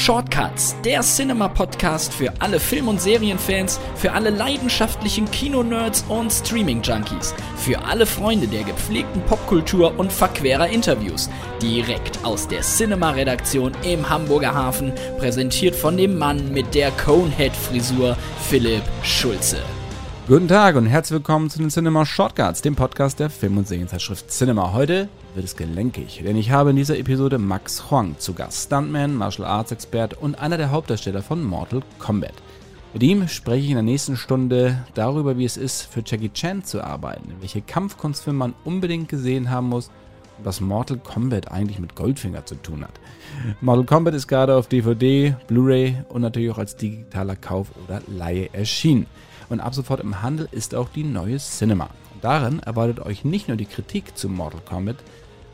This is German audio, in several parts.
Shortcuts, der Cinema-Podcast für alle Film- und Serienfans, für alle leidenschaftlichen Kinonerds und Streaming-Junkies, für alle Freunde der gepflegten Popkultur und verquerer Interviews. Direkt aus der Cinema-Redaktion im Hamburger Hafen, präsentiert von dem Mann mit der Conehead-Frisur, Philipp Schulze. Guten Tag und herzlich willkommen zu den Cinema Shortcuts, dem Podcast der Film- und Serienzeitschrift Cinema. Heute wird es gelenkig, denn ich habe in dieser Episode Max Huang zu Gast, Stuntman, Martial Arts Expert und einer der Hauptdarsteller von Mortal Kombat. Mit ihm spreche ich in der nächsten Stunde darüber, wie es ist, für Jackie Chan zu arbeiten, welche Kampfkunstfilme man unbedingt gesehen haben muss und was Mortal Kombat eigentlich mit Goldfinger zu tun hat. Mortal Kombat ist gerade auf DVD, Blu-ray und natürlich auch als digitaler Kauf oder Laie erschienen und ab sofort im Handel ist auch die neue Cinema. Und darin erwartet euch nicht nur die Kritik zu Mortal Kombat,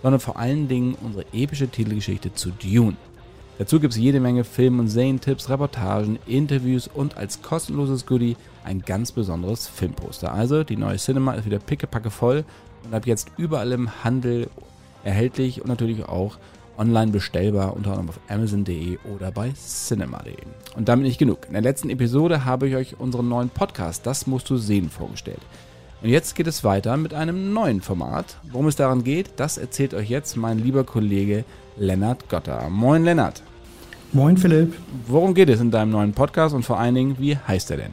sondern vor allen Dingen unsere epische Titelgeschichte zu Dune. Dazu gibt es jede Menge Film- und Serientipps, Reportagen, Interviews und als kostenloses Goodie ein ganz besonderes Filmposter. Also die neue Cinema ist wieder pickepacke voll und ab jetzt überall im Handel erhältlich und natürlich auch online bestellbar, unter anderem auf Amazon.de oder bei Cinema.de. Und damit nicht genug. In der letzten Episode habe ich euch unseren neuen Podcast Das musst du sehen vorgestellt. Und jetzt geht es weiter mit einem neuen Format. Worum es daran geht, das erzählt euch jetzt mein lieber Kollege Lennart Gotter. Moin Lennart. Moin Philipp. Worum geht es in deinem neuen Podcast und vor allen Dingen, wie heißt er denn?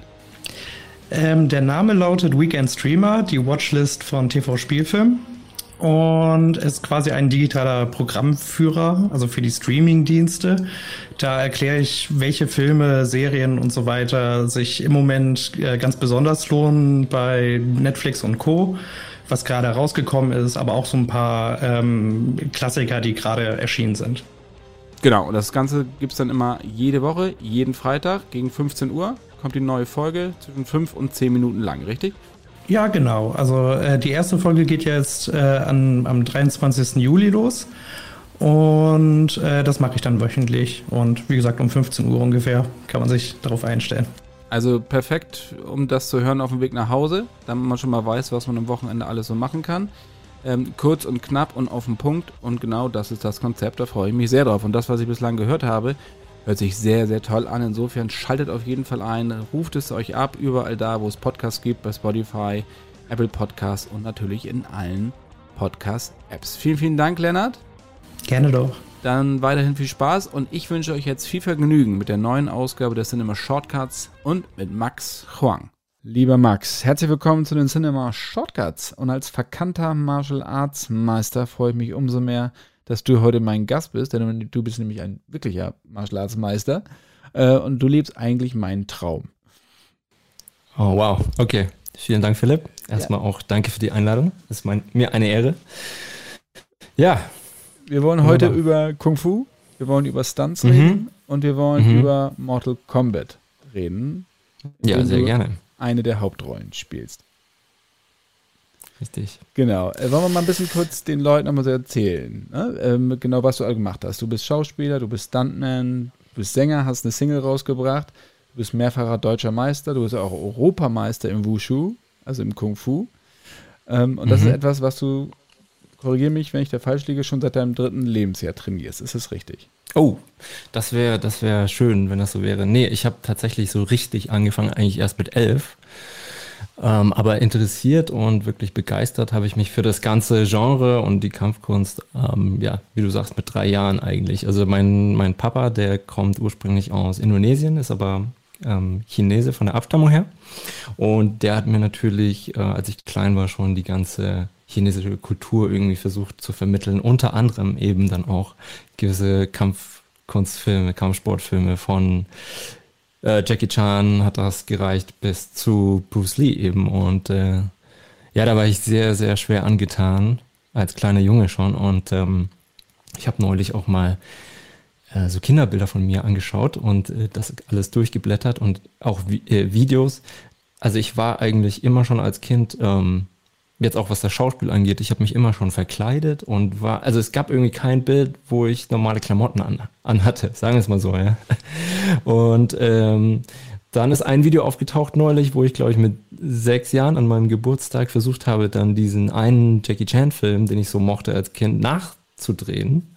Ähm, der Name lautet Weekend Streamer, die Watchlist von TV Spielfilm und ist quasi ein digitaler Programmführer, also für die Streaming-Dienste. Da erkläre ich, welche Filme, Serien und so weiter sich im Moment äh, ganz besonders lohnen bei Netflix und Co., was gerade rausgekommen ist, aber auch so ein paar ähm, Klassiker, die gerade erschienen sind. Genau, und das Ganze gibt es dann immer jede Woche, jeden Freitag gegen 15 Uhr kommt die neue Folge zwischen 5 und 10 Minuten lang, richtig? Ja, genau. Also äh, die erste Folge geht jetzt äh, an, am 23. Juli los. Und äh, das mache ich dann wöchentlich. Und wie gesagt, um 15 Uhr ungefähr kann man sich darauf einstellen. Also perfekt, um das zu hören auf dem Weg nach Hause, damit man schon mal weiß, was man am Wochenende alles so machen kann. Ähm, kurz und knapp und auf den Punkt. Und genau das ist das Konzept, da freue ich mich sehr drauf. Und das, was ich bislang gehört habe, hört sich sehr, sehr toll an. Insofern schaltet auf jeden Fall ein, ruft es euch ab, überall da, wo es Podcasts gibt, bei Spotify, Apple Podcasts und natürlich in allen Podcast-Apps. Vielen, vielen Dank, Lennart. Gerne doch. Dann weiterhin viel Spaß und ich wünsche euch jetzt viel Vergnügen mit der neuen Ausgabe der Cinema Shortcuts und mit Max Huang. Lieber Max, herzlich willkommen zu den Cinema Shortcuts und als verkannter Martial Arts Meister freue ich mich umso mehr, dass du heute mein Gast bist, denn du bist nämlich ein wirklicher Martial Arts Meister äh, und du lebst eigentlich meinen Traum. Oh wow, okay. Vielen Dank, Philipp. Erstmal ja. auch danke für die Einladung. Das ist mein, mir eine Ehre. Ja, wir wollen heute Wunderbar. über Kung Fu, wir wollen über Stunts mhm. reden und wir wollen mhm. über Mortal Kombat reden. Ja, sehr gerne. Eine der Hauptrollen spielst. Richtig. Genau. Äh, wollen wir mal ein bisschen kurz den Leuten nochmal so erzählen, ne? ähm, genau was du all gemacht hast. Du bist Schauspieler, du bist Stuntman, du bist Sänger, hast eine Single rausgebracht, du bist mehrfacher deutscher Meister, du bist auch Europameister im Wushu, also im Kung Fu. Ähm, und das mhm. ist etwas, was du korrigiere mich, wenn ich da falsch liege, schon seit deinem dritten Lebensjahr trainierst. Ist das richtig? Oh, das wäre das wär schön, wenn das so wäre. Nee, ich habe tatsächlich so richtig angefangen, eigentlich erst mit elf. Ähm, aber interessiert und wirklich begeistert habe ich mich für das ganze Genre und die Kampfkunst, ähm, ja, wie du sagst, mit drei Jahren eigentlich. Also mein, mein Papa, der kommt ursprünglich aus Indonesien, ist aber ähm, Chinese von der Abstammung her. Und der hat mir natürlich, äh, als ich klein war, schon die ganze chinesische Kultur irgendwie versucht zu vermitteln. Unter anderem eben dann auch gewisse Kampfkunstfilme, Kampfsportfilme von äh, Jackie Chan hat das gereicht bis zu Bruce Lee eben. Und äh, ja, da war ich sehr, sehr schwer angetan, als kleiner Junge schon. Und ähm, ich habe neulich auch mal äh, so Kinderbilder von mir angeschaut und äh, das alles durchgeblättert und auch Vi äh, Videos. Also ich war eigentlich immer schon als Kind ähm, jetzt auch was das Schauspiel angeht, ich habe mich immer schon verkleidet und war, also es gab irgendwie kein Bild, wo ich normale Klamotten an, an hatte, sagen wir es mal so, ja. Und ähm, dann ist ein Video aufgetaucht neulich, wo ich, glaube ich, mit sechs Jahren an meinem Geburtstag versucht habe, dann diesen einen Jackie Chan-Film, den ich so mochte als Kind, nachzudrehen.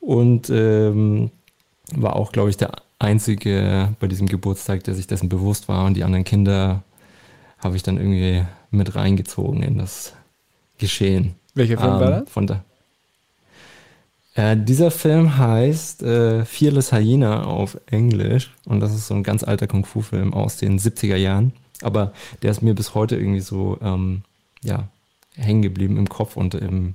Und ähm, war auch, glaube ich, der einzige bei diesem Geburtstag, der sich dessen bewusst war. Und die anderen Kinder habe ich dann irgendwie mit reingezogen in das Geschehen. Welcher Film ähm, war das? Von da. Äh, dieser Film heißt äh, Fearless Hyena auf Englisch und das ist so ein ganz alter Kung-Fu-Film aus den 70er Jahren. Aber der ist mir bis heute irgendwie so ähm, ja, hängen geblieben im Kopf und ähm,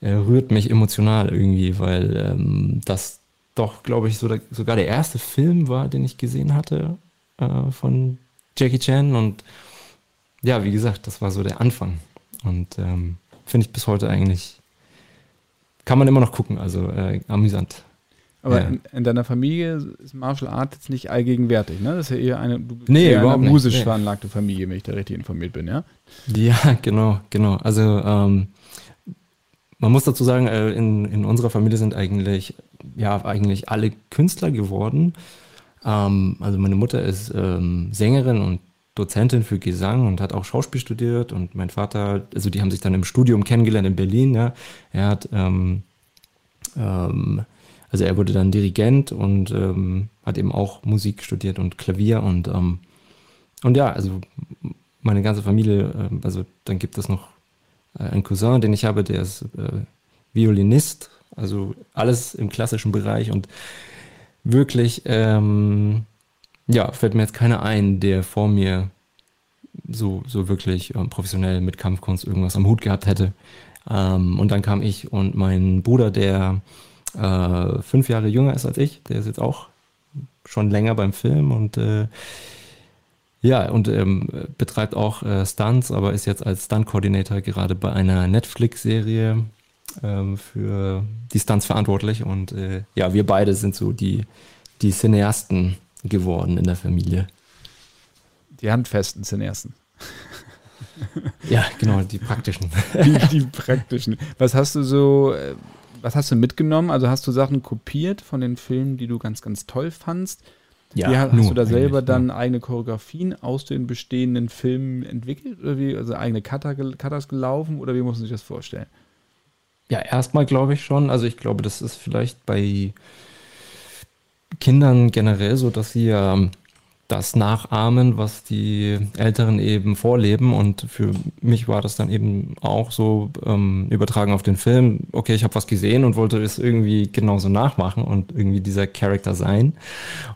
er rührt mich emotional irgendwie, weil ähm, das doch, glaube ich, so der, sogar der erste Film war, den ich gesehen hatte äh, von Jackie Chan. Und ja, wie gesagt, das war so der Anfang. Und ähm, finde ich bis heute eigentlich, kann man immer noch gucken, also äh, amüsant. Aber ja. in, in, deiner Familie ist Martial Art jetzt nicht allgegenwärtig, ne? Das ist ja eher eine, du bist nee, eher eine musisch nee. veranlagte Familie, wenn ich da richtig informiert bin, ja? Ja, genau, genau. Also ähm, man muss dazu sagen, äh, in, in unserer Familie sind eigentlich, ja, eigentlich alle Künstler geworden. Ähm, also meine Mutter ist ähm, Sängerin und Dozentin für Gesang und hat auch Schauspiel studiert und mein Vater, also die haben sich dann im Studium kennengelernt in Berlin, ja. Er hat ähm, ähm, also er wurde dann Dirigent und ähm, hat eben auch Musik studiert und Klavier und ähm, und ja, also meine ganze Familie, äh, also dann gibt es noch äh, einen Cousin, den ich habe, der ist äh, Violinist, also alles im klassischen Bereich und wirklich, ähm, ja, fällt mir jetzt keiner ein, der vor mir so, so wirklich ähm, professionell mit Kampfkunst irgendwas am Hut gehabt hätte. Ähm, und dann kam ich und mein Bruder, der äh, fünf Jahre jünger ist als ich. Der ist jetzt auch schon länger beim Film und äh, ja, und ähm, betreibt auch äh, Stunts, aber ist jetzt als Stunt-Coordinator gerade bei einer Netflix-Serie ähm, für die Stunts verantwortlich. Und äh, ja, wir beide sind so die, die Cineasten geworden in der Familie. Die handfesten Cineasten. ja, genau, die praktischen. Die, die praktischen. Was hast du so äh, was hast du mitgenommen? Also hast du Sachen kopiert von den Filmen, die du ganz, ganz toll fandst? Ja, wie, hast du da selber dann ja. eigene Choreografien aus den bestehenden Filmen entwickelt? Oder wie, also eigene Cutter, Cutters gelaufen? Oder wie muss man sich das vorstellen? Ja, erstmal glaube ich schon. Also ich glaube, das ist vielleicht bei Kindern generell so, dass sie ja das nachahmen, was die Älteren eben vorleben. Und für mich war das dann eben auch so ähm, übertragen auf den Film. Okay, ich habe was gesehen und wollte es irgendwie genauso nachmachen und irgendwie dieser Charakter sein.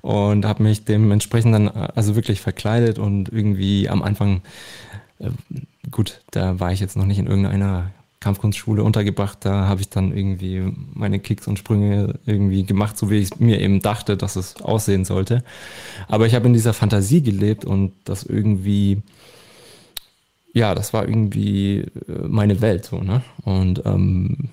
Und habe mich dementsprechend dann also wirklich verkleidet und irgendwie am Anfang, äh, gut, da war ich jetzt noch nicht in irgendeiner Kampfkunstschule untergebracht. Da habe ich dann irgendwie meine Kicks und Sprünge irgendwie gemacht, so wie ich mir eben dachte, dass es aussehen sollte. Aber ich habe in dieser Fantasie gelebt und das irgendwie, ja, das war irgendwie äh, meine Welt so, ne? Und ähm,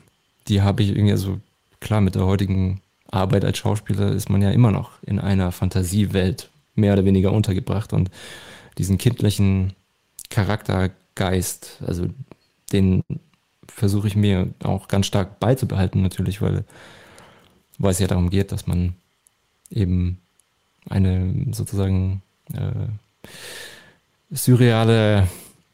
die habe ich irgendwie, so, klar, mit der heutigen Arbeit als Schauspieler ist man ja immer noch in einer Fantasiewelt mehr oder weniger untergebracht und diesen kindlichen Charaktergeist, also den versuche ich mir auch ganz stark beizubehalten, natürlich, weil, weil es ja darum geht, dass man eben eine sozusagen äh, surreale,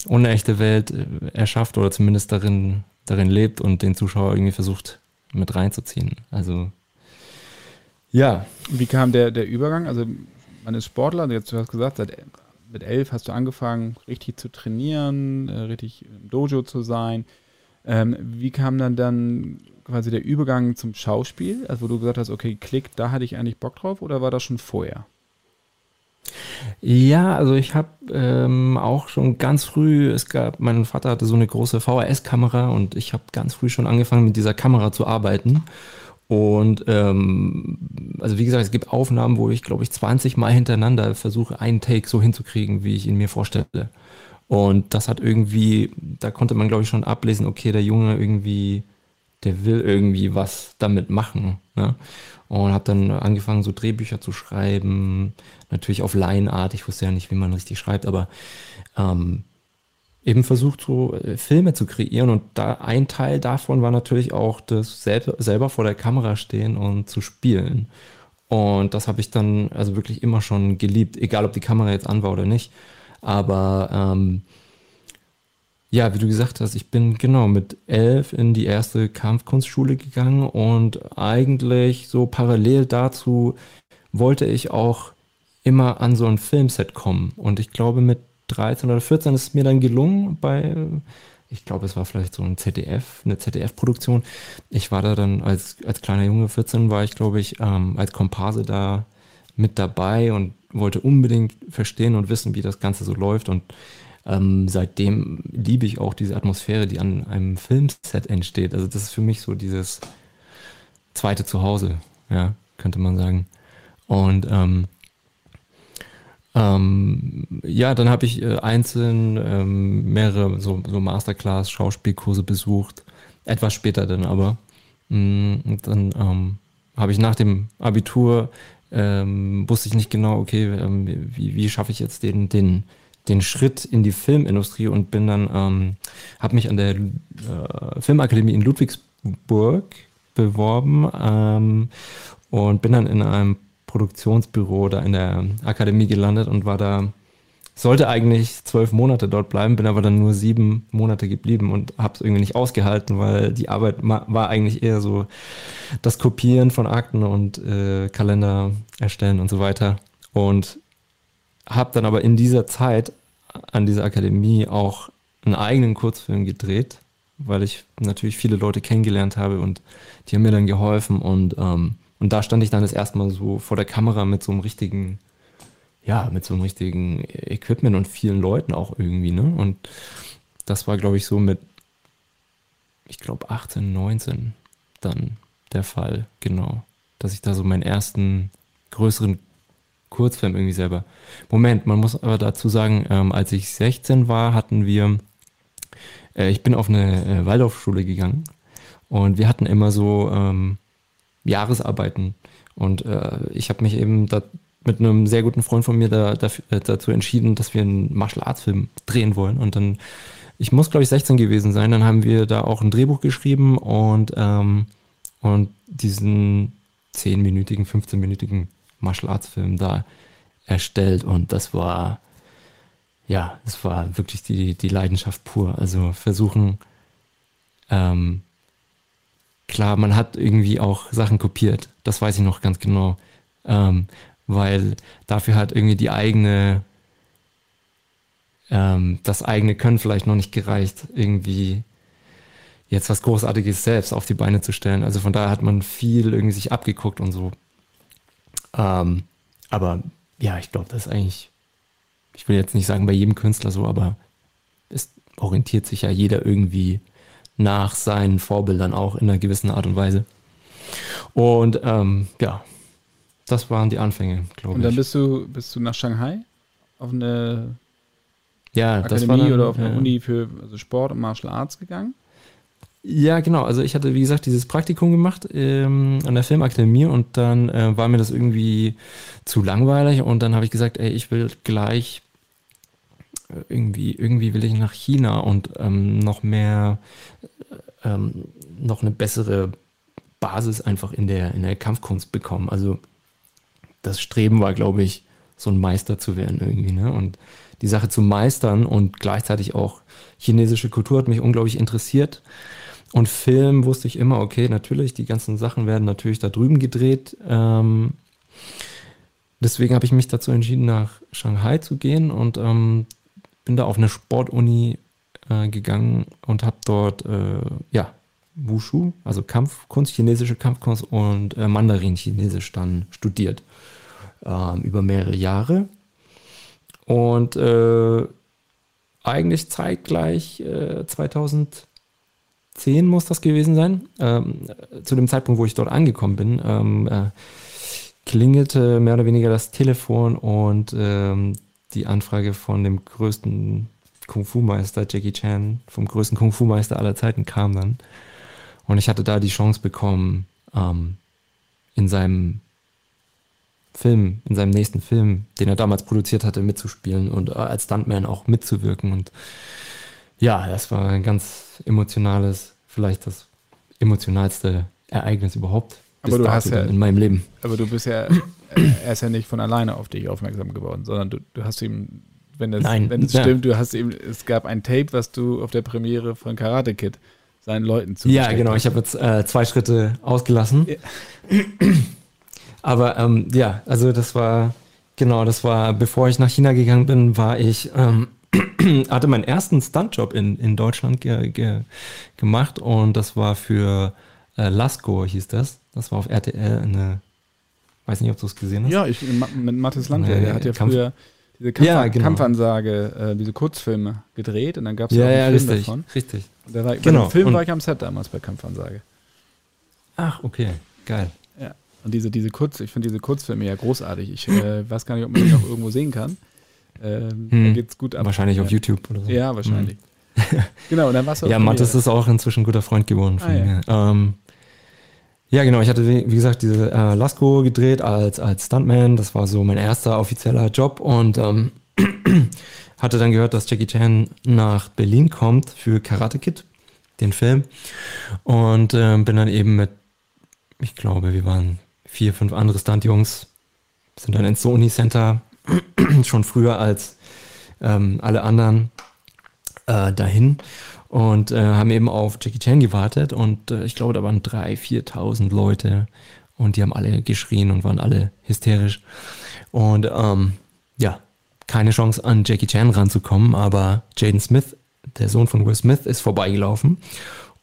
unechte Welt äh, erschafft oder zumindest darin, darin lebt und den Zuschauer irgendwie versucht mit reinzuziehen. Also ja. Wie kam der, der Übergang? Also man ist Sportler, jetzt du hast gesagt, seit mit elf hast du angefangen, richtig zu trainieren, äh, richtig im Dojo zu sein. Ähm, wie kam dann dann quasi der Übergang zum Schauspiel? Also wo du gesagt hast, okay, Klick, da hatte ich eigentlich Bock drauf oder war das schon vorher? Ja, also ich habe ähm, auch schon ganz früh, es gab, mein Vater hatte so eine große VHS-Kamera und ich habe ganz früh schon angefangen mit dieser Kamera zu arbeiten. Und ähm, also wie gesagt, es gibt Aufnahmen, wo ich, glaube ich, 20 Mal hintereinander versuche, einen Take so hinzukriegen, wie ich ihn mir vorstelle. Und das hat irgendwie, da konnte man, glaube ich, schon ablesen, okay, der Junge irgendwie, der will irgendwie was damit machen. Ne? Und habe dann angefangen, so Drehbücher zu schreiben, natürlich auf Laienart. Ich wusste ja nicht, wie man richtig schreibt, aber ähm, eben versucht, so äh, Filme zu kreieren. Und da ein Teil davon war natürlich auch das selber, selber vor der Kamera stehen und zu spielen. Und das habe ich dann also wirklich immer schon geliebt, egal ob die Kamera jetzt an war oder nicht. Aber ähm, ja, wie du gesagt hast, ich bin genau mit elf in die erste Kampfkunstschule gegangen und eigentlich so parallel dazu wollte ich auch immer an so ein Filmset kommen. Und ich glaube, mit 13 oder 14 ist es mir dann gelungen bei, ich glaube, es war vielleicht so ein ZDF, eine ZDF-Produktion. Ich war da dann als, als kleiner Junge, 14 war ich, glaube ich, ähm, als Komparse da mit dabei und wollte unbedingt verstehen und wissen, wie das Ganze so läuft. Und ähm, seitdem liebe ich auch diese Atmosphäre, die an einem Filmset entsteht. Also das ist für mich so dieses zweite Zuhause, ja, könnte man sagen. Und ähm, ähm, ja, dann habe ich äh, einzeln ähm, mehrere so, so Masterclass-Schauspielkurse besucht. Etwas später dann aber. Mm, und dann ähm, habe ich nach dem Abitur, ähm, wusste ich nicht genau, okay, ähm, wie, wie schaffe ich jetzt den, den, den Schritt in die Filmindustrie und bin dann, ähm, habe mich an der äh, Filmakademie in Ludwigsburg beworben ähm, und bin dann in einem Produktionsbüro da in der Akademie gelandet und war da, sollte eigentlich zwölf Monate dort bleiben, bin aber dann nur sieben Monate geblieben und habe es irgendwie nicht ausgehalten, weil die Arbeit war eigentlich eher so das Kopieren von Akten und äh, Kalender erstellen und so weiter. Und habe dann aber in dieser Zeit an dieser Akademie auch einen eigenen Kurzfilm gedreht, weil ich natürlich viele Leute kennengelernt habe und die haben mir dann geholfen und ähm, und da stand ich dann das erste Mal so vor der Kamera mit so einem richtigen, ja, mit so einem richtigen Equipment und vielen Leuten auch irgendwie, ne? Und das war, glaube ich, so mit, ich glaube, 18, 19 dann der Fall, genau. Dass ich da so meinen ersten größeren Kurzfilm irgendwie selber. Moment, man muss aber dazu sagen, ähm, als ich 16 war, hatten wir, äh, ich bin auf eine äh, Waldorfschule gegangen und wir hatten immer so, ähm, Jahresarbeiten. Und äh, ich habe mich eben da mit einem sehr guten Freund von mir da, dafür, äh, dazu entschieden, dass wir einen Martial Arts Film drehen wollen. Und dann, ich muss glaube ich 16 gewesen sein, dann haben wir da auch ein Drehbuch geschrieben und, ähm, und diesen 10-minütigen, 15-minütigen Martial Arts Film da erstellt. Und das war, ja, das war wirklich die, die Leidenschaft pur. Also versuchen, ähm, klar, man hat irgendwie auch Sachen kopiert. Das weiß ich noch ganz genau. Ähm, weil dafür hat irgendwie die eigene, ähm, das eigene Können vielleicht noch nicht gereicht, irgendwie jetzt was Großartiges selbst auf die Beine zu stellen. Also von daher hat man viel irgendwie sich abgeguckt und so. Ähm, aber ja, ich glaube, das ist eigentlich, ich will jetzt nicht sagen bei jedem Künstler so, aber es orientiert sich ja jeder irgendwie nach seinen Vorbildern auch in einer gewissen Art und Weise. Und ähm, ja, das waren die Anfänge, glaube ich. Und dann bist du, bist du nach Shanghai auf eine ja, Akademie dann, oder auf eine ja. Uni für also Sport und Martial Arts gegangen? Ja, genau. Also ich hatte, wie gesagt, dieses Praktikum gemacht ähm, an der Filmakademie und dann äh, war mir das irgendwie zu langweilig und dann habe ich gesagt, ey, ich will gleich irgendwie, irgendwie will ich nach China und ähm, noch mehr, ähm, noch eine bessere Basis einfach in der, in der Kampfkunst bekommen. Also das Streben war, glaube ich, so ein Meister zu werden irgendwie. Ne? Und die Sache zu meistern und gleichzeitig auch chinesische Kultur hat mich unglaublich interessiert. Und Film wusste ich immer, okay, natürlich, die ganzen Sachen werden natürlich da drüben gedreht. Ähm, deswegen habe ich mich dazu entschieden, nach Shanghai zu gehen und ähm, bin da auf eine Sportuni äh, gegangen und habe dort äh, ja Wushu, also Kampfkunst, chinesische Kampfkunst und äh, Mandarin-Chinesisch dann studiert ähm, über mehrere Jahre und äh, eigentlich zeitgleich 2010 äh, muss das gewesen sein. Ähm, zu dem Zeitpunkt, wo ich dort angekommen bin, ähm, äh, klingelte mehr oder weniger das Telefon und ähm, die Anfrage von dem größten Kung-Fu-Meister, Jackie Chan, vom größten Kung-Fu-Meister aller Zeiten kam dann. Und ich hatte da die Chance bekommen, ähm, in seinem Film, in seinem nächsten Film, den er damals produziert hatte, mitzuspielen und äh, als Stuntman auch mitzuwirken. Und ja, das war ein ganz emotionales, vielleicht das emotionalste Ereignis überhaupt aber du hast ja, in meinem Leben. Aber du bist ja, er ist ja nicht von alleine auf dich aufmerksam geworden, sondern du, du hast ihm wenn das, Nein, wenn es ja. stimmt, du hast eben, es gab ein Tape, was du auf der Premiere von Karate Kid seinen Leuten zu Ja, genau. Ich habe jetzt äh, zwei Schritte ausgelassen. Ja. Aber ähm, ja, also das war, genau, das war, bevor ich nach China gegangen bin, war ich, ähm, hatte meinen ersten Stuntjob in, in Deutschland ge, ge, gemacht und das war für äh, Lasko, hieß das. Das war auf RTL eine, weiß nicht, ob du es gesehen hast. Ja, ich, mit Mathis Landwehr, der hat ja Kampf- früher diese Kampf Ja, genau. Kampfansage, äh, diese Kurzfilme gedreht und dann gab es ja, auch einen ja, Film richtig, davon. richtig. Der war, Genau. Bei dem Film Und- war ich am Set damals bei Kampfansage. Ach, okay, geil. Ja. Und diese, diese Kurz, ich finde diese Kurzfilme ja großartig. Ich äh, weiß gar nicht, ob man die noch irgendwo sehen kann. Ähm, Da Hm. geht's gut ab. Wahrscheinlich ja. auf YouTube oder so. Ja, wahrscheinlich. genau, und dann warst du Ja, Premiere. ist auch inzwischen ein guter Freund geworden von Ah, ja. mir. Ähm, ja, genau. Ich hatte, wie gesagt, diese äh, Lasko gedreht als, als Stuntman. Das war so mein erster offizieller Job und ähm, hatte dann gehört, dass Jackie Chan nach Berlin kommt für Karate Kid, den Film. Und ähm, bin dann eben mit, ich glaube, wir waren vier, fünf andere Stuntjungs, sind dann ins Sony Center schon früher als ähm, alle anderen äh, dahin und äh, haben eben auf Jackie Chan gewartet und äh, ich glaube, da waren 3.000, 4.000 Leute und die haben alle geschrien und waren alle hysterisch. Und ähm, ja, keine Chance an Jackie Chan ranzukommen, aber Jaden Smith, der Sohn von Will Smith, ist vorbeigelaufen,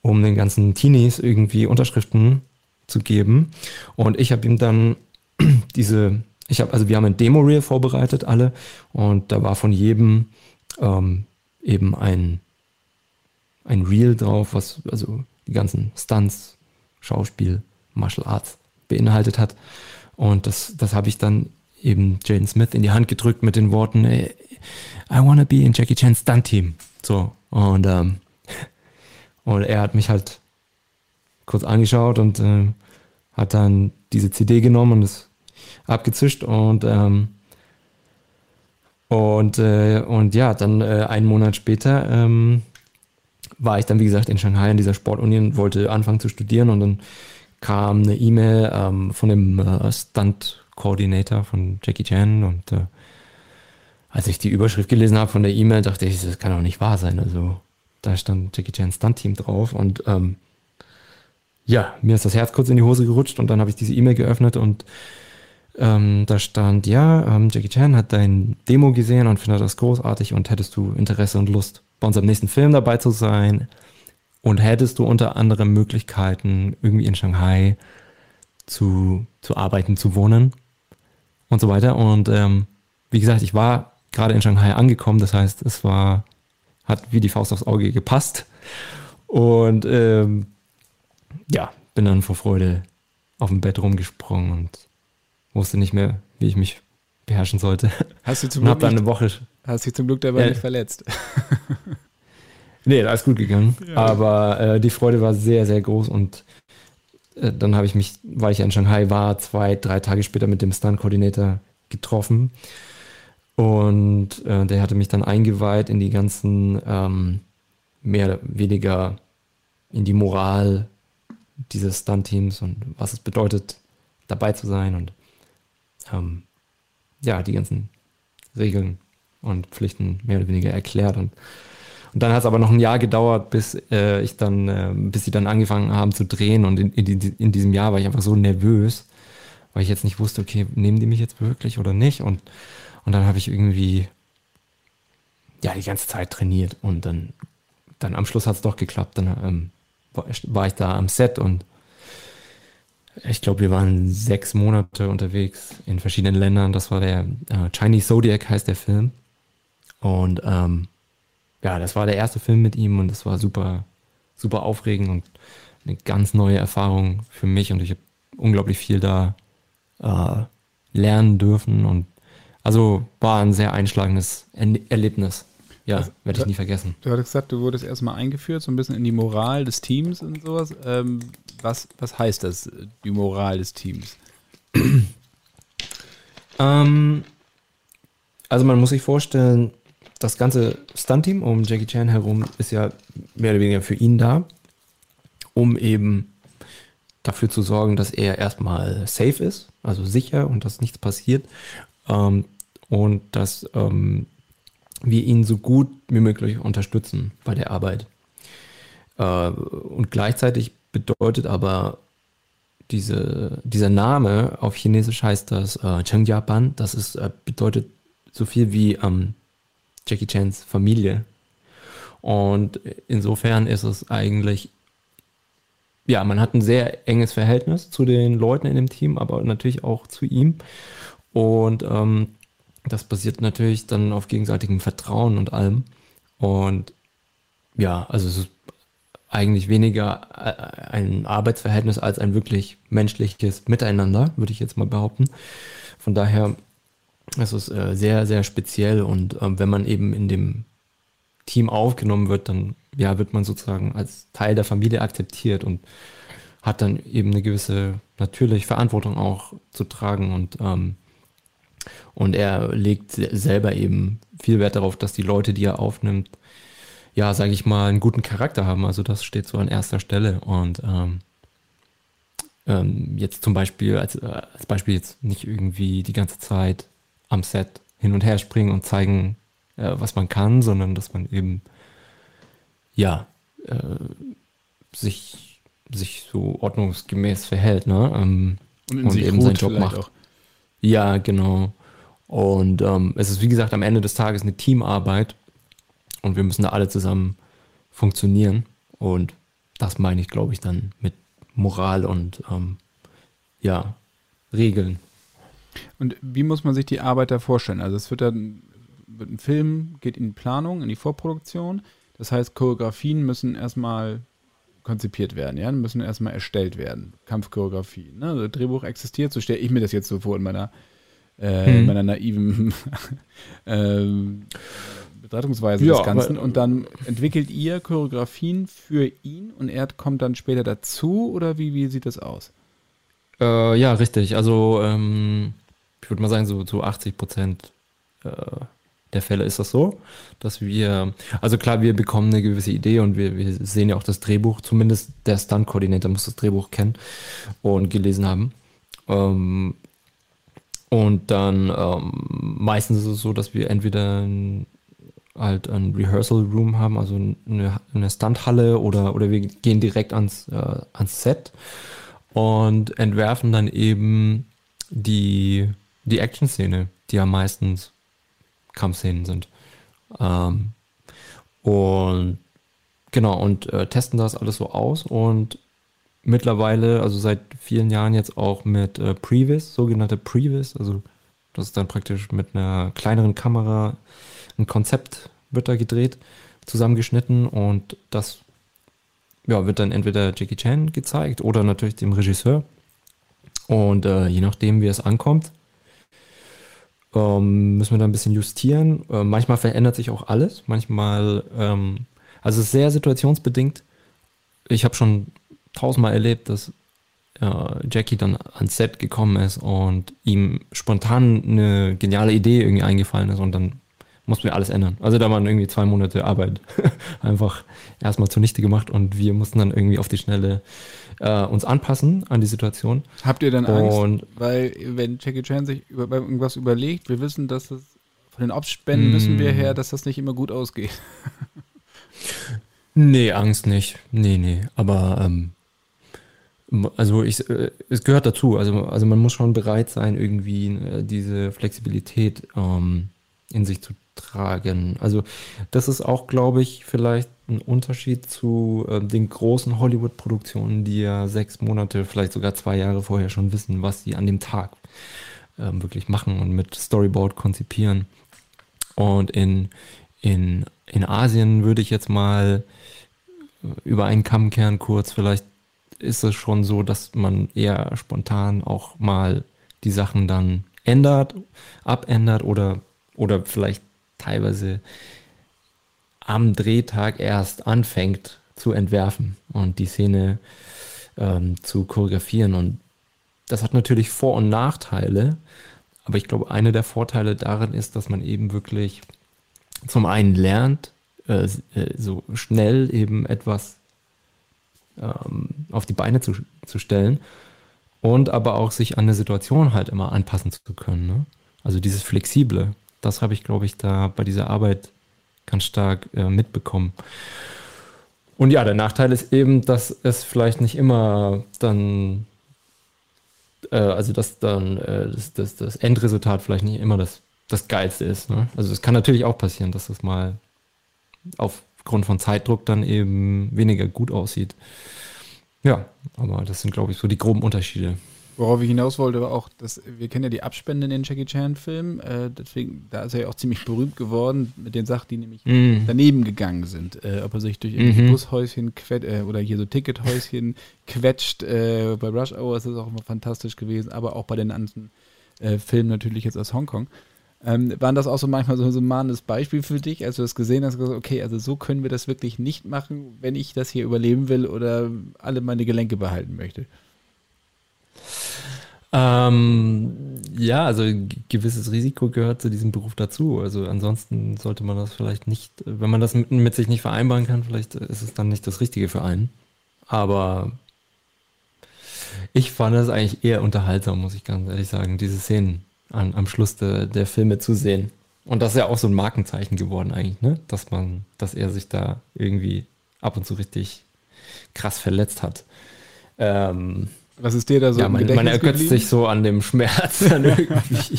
um den ganzen Teenies irgendwie Unterschriften zu geben und ich habe ihm dann diese, ich habe, also wir haben ein Demo-Reel vorbereitet alle und da war von jedem ähm, eben ein, ein Reel drauf, was also die ganzen Stunts, Schauspiel, Martial Arts beinhaltet hat. Und das, das habe ich dann eben Jaden Smith in die Hand gedrückt mit den Worten, "Ey, I wanna be in Jackie Chan's Stunt Team. So, und, ähm, und er hat mich halt kurz angeschaut und äh, hat dann diese CD genommen und es abgezischt und ähm, und, äh, und ja, dann äh, einen Monat später ähm, war ich dann, wie gesagt, in Shanghai in dieser Sportuni und wollte anfangen zu studieren und dann kam eine E-Mail ähm, von dem äh, Stunt-Coordinator von Jackie Chan und äh, als ich die Überschrift gelesen habe von der E-Mail, dachte ich, das kann doch nicht wahr sein. Also da stand Jackie Chan Stunt-Team drauf und ähm, ja, mir ist das Herz kurz in die Hose gerutscht und dann habe ich diese E-Mail geöffnet und ähm, da stand, ja, ähm, Jackie Chan hat dein Demo gesehen und findet das großartig und hättest du Interesse und Lust, bei unserem nächsten Film dabei zu sein und hättest du unter anderem Möglichkeiten, irgendwie in Shanghai zu, zu arbeiten, zu wohnen und so weiter. Und ähm, wie gesagt, ich war gerade in Shanghai angekommen, das heißt, es war, hat wie die Faust aufs Auge gepasst. Und ähm, ja, bin dann vor Freude auf dem Bett rumgesprungen und wusste nicht mehr, wie ich mich beherrschen sollte. Hast du zum Glück, dann eine Woche. hast dich zum Glück dabei Ja. nicht verletzt. Nee, da ist gut gegangen. Aber äh, die Freude war sehr, sehr groß und äh, dann habe ich mich, weil ich ja in Shanghai war, zwei, drei Tage später mit dem Stunt-Koordinator getroffen. Und äh, der hatte mich dann eingeweiht in die ganzen, ähm, mehr oder weniger in die Moral dieses Stunt-Teams und was es bedeutet, dabei zu sein und ähm, ja, die ganzen Regeln und Pflichten mehr oder weniger erklärt. Und, und dann hat es aber noch ein Jahr gedauert, bis äh, ich dann, äh, bis sie dann angefangen haben zu drehen. Und in, in, in diesem Jahr war ich einfach so nervös, weil ich jetzt nicht wusste, okay, nehmen die mich jetzt wirklich oder nicht? Und, und dann habe ich irgendwie ja die ganze Zeit trainiert und dann, dann am Schluss hat es doch geklappt. Dann ähm, war, ich da am Set und ich glaube, wir waren sechs Monate unterwegs in verschiedenen Ländern. Das war der äh, Chinese Zodiac heißt der Film. Und ähm, ja, das war der erste Film mit ihm und das war super, super aufregend und eine ganz neue Erfahrung für mich und ich habe unglaublich viel da äh, lernen dürfen und also war ein sehr einschlagendes Er Erlebnis. Ja, werde ich nie vergessen. Du hattest gesagt, du wurdest erstmal eingeführt, so ein bisschen in die Moral des Teams und sowas. Ähm, was, was heißt das, die Moral des Teams? Ähm, also man muss sich vorstellen, das ganze Stunt-Team um Jackie Chan herum ist ja mehr oder weniger für ihn da, um eben dafür zu sorgen, dass er erstmal safe ist, also sicher und dass nichts passiert. Ähm, und dass ähm, wir ihn so gut wie möglich unterstützen bei der Arbeit. Äh, und gleichzeitig bedeutet aber diese, dieser Name auf Chinesisch heißt das äh, Chengjiaban, das ist, äh, bedeutet so viel wie ähm, Jackie Chans Familie. Und insofern ist es eigentlich, ja, man hat ein sehr enges Verhältnis zu den Leuten in dem Team, aber natürlich auch zu ihm. Und ähm, das basiert natürlich dann auf gegenseitigem Vertrauen und allem. Und ja, also es ist eigentlich weniger äh, ein Arbeitsverhältnis als ein wirklich menschliches Miteinander, würde ich jetzt mal behaupten. Von daher ist es äh, sehr, sehr speziell und ähm, wenn man eben in dem Team aufgenommen wird, dann ja, wird man sozusagen als Teil der Familie akzeptiert und hat dann eben eine gewisse natürlich Verantwortung auch zu tragen und ähm, und er legt selber eben viel Wert darauf, dass die Leute, die er aufnimmt, ja, sage ich mal, einen guten Charakter haben. Also das steht so an erster Stelle. Und ähm, ähm, jetzt zum Beispiel, als, äh, als Beispiel jetzt nicht irgendwie die ganze Zeit am Set hin und her springen und zeigen, äh, was man kann, sondern dass man eben, ja, äh, sich, sich so ordnungsgemäß verhält, ne? Ähm, und, und eben seinen Job macht. Auch. Ja, genau. Und ähm, es ist, wie gesagt, am Ende des Tages eine Teamarbeit und wir müssen da alle zusammen funktionieren. Und das meine ich, glaube ich, dann mit Moral und ähm, ja, Regeln. Und wie muss man sich die Arbeit da vorstellen? Also es wird dann wird ein Film, geht in die Planung, in die Vorproduktion. Das heißt, Choreografien müssen erstmal konzipiert werden, ja, müssen erstmal erstellt werden. Kampfchoreografien. Ne? Also Drehbuch existiert, so stelle ich mir das jetzt so vor in meiner, äh, hm. in meiner naiven äh, Betrachtungsweise ja, des Ganzen. Aber, und dann entwickelt ihr Choreografien für ihn und er kommt dann später dazu oder wie, wie sieht das aus? Äh, ja, richtig. Also ähm, ich würde mal sagen, so, so 80 Prozent äh, der Fälle ist das so, dass wir, also klar, wir bekommen eine gewisse Idee und wir, wir sehen ja auch das Drehbuch, zumindest der Stunt-Koordinator muss das Drehbuch kennen und gelesen haben. Ähm, und dann ähm, meistens ist es so, dass wir entweder ein, halt ein Rehearsal Room haben, also eine, eine Stunthalle oder, oder wir gehen direkt ans, äh, ans Set und entwerfen dann eben die, die Action-Szene, die ja meistens Kampfszenen sind. Ähm, und genau, und äh, testen das alles so aus und mittlerweile, also seit vielen Jahren jetzt auch mit äh, Previs, sogenannte Previs, also das ist dann praktisch mit einer kleineren Kamera ein Konzept wird da gedreht, zusammengeschnitten und das ja, wird dann entweder Jackie Chan gezeigt oder natürlich dem Regisseur. Und äh, je nachdem, wie es ankommt, ähm, müssen wir da ein bisschen justieren. Äh, manchmal verändert sich auch alles. Manchmal, ähm, also sehr situationsbedingt. Ich habe schon tausendmal erlebt, dass äh, Jackie dann ans Set gekommen ist und ihm spontan eine geniale Idee irgendwie eingefallen ist und dann mussten wir alles ändern. Also da waren irgendwie zwei Monate Arbeit einfach erstmal zunichte gemacht und wir mussten dann irgendwie auf die Schnelle äh, uns anpassen an die Situation. Habt ihr dann Angst? Weil wenn Jackie Chan sich über, irgendwas überlegt, wir wissen, dass das von den Obstspenden mm. wissen wir her, dass das nicht immer gut ausgeht. nee, Angst nicht. Nee, nee. Aber ähm, also ich, äh, es gehört dazu. Also, also man muss schon bereit sein, irgendwie äh, diese Flexibilität ähm, in sich zu tragen. Also das ist auch, glaube ich, vielleicht ein Unterschied zu äh, den großen Hollywood-Produktionen, die ja sechs Monate, vielleicht sogar zwei Jahre vorher schon wissen, was sie an dem Tag äh, wirklich machen und mit Storyboard konzipieren. Und in, in, in Asien würde ich jetzt mal äh, über einen Kamm kehren kurz, vielleicht ist es schon so, dass man eher spontan auch mal die Sachen dann ändert, abändert oder, oder vielleicht teilweise am Drehtag erst anfängt zu entwerfen und die Szene ähm, zu choreografieren. Und das hat natürlich Vor- und Nachteile, aber ich glaube, einer der Vorteile darin ist, dass man eben wirklich zum einen lernt, äh, äh so schnell eben etwas ähm, auf die Beine zu, zu stellen und aber auch sich an eine Situation halt immer anpassen zu können. Ne? Also dieses Flexible das habe ich, glaube ich, da bei dieser Arbeit ganz stark äh, mitbekommen. Und ja, der Nachteil ist eben, dass es vielleicht nicht immer dann, äh, also dass dann äh, das, das, das, Endresultat vielleicht nicht immer das, das Geilste ist. Ne? Also es kann natürlich auch passieren, dass das mal aufgrund von Zeitdruck dann eben weniger gut aussieht. Ja, aber das sind, glaube ich, so die groben Unterschiede. Worauf ich hinaus wollte, war auch, dass wir kennen ja die Abspende in den Jackie Chan-Filmen. Äh, deswegen, da ist er ja auch ziemlich berühmt geworden mit den Sachen, die nämlich mm. daneben gegangen sind. Äh, ob er sich durch irgendwelche mhm. Bushäuschen quetscht, äh, oder hier so Tickethäuschen quetscht. Äh, bei Rush Hour ist das auch immer fantastisch gewesen, aber auch bei den anderen äh, Filmen natürlich jetzt aus Hongkong. Ähm, waren das auch so manchmal so, so ein mahnendes Beispiel für dich, als du das gesehen hast, gesagt, okay, also so können wir das wirklich nicht machen, wenn ich das hier überleben will oder alle meine Gelenke behalten möchte? Ähm, ja, also gewisses Risiko gehört zu diesem Beruf dazu. Also ansonsten sollte man das vielleicht nicht, wenn man das mit, mit sich nicht vereinbaren kann, vielleicht ist es dann nicht das Richtige für einen. Aber ich fand es eigentlich eher unterhaltsam, muss ich ganz ehrlich sagen, diese Szenen an, am Schluss de, der Filme zu sehen. Und das ist ja auch so ein Markenzeichen geworden eigentlich, ne? Dass man, dass er sich da irgendwie ab und zu richtig krass verletzt hat. Ähm, was ist dir da so? Ja, man, man ergötzt sich so an dem Schmerz dann irgendwie.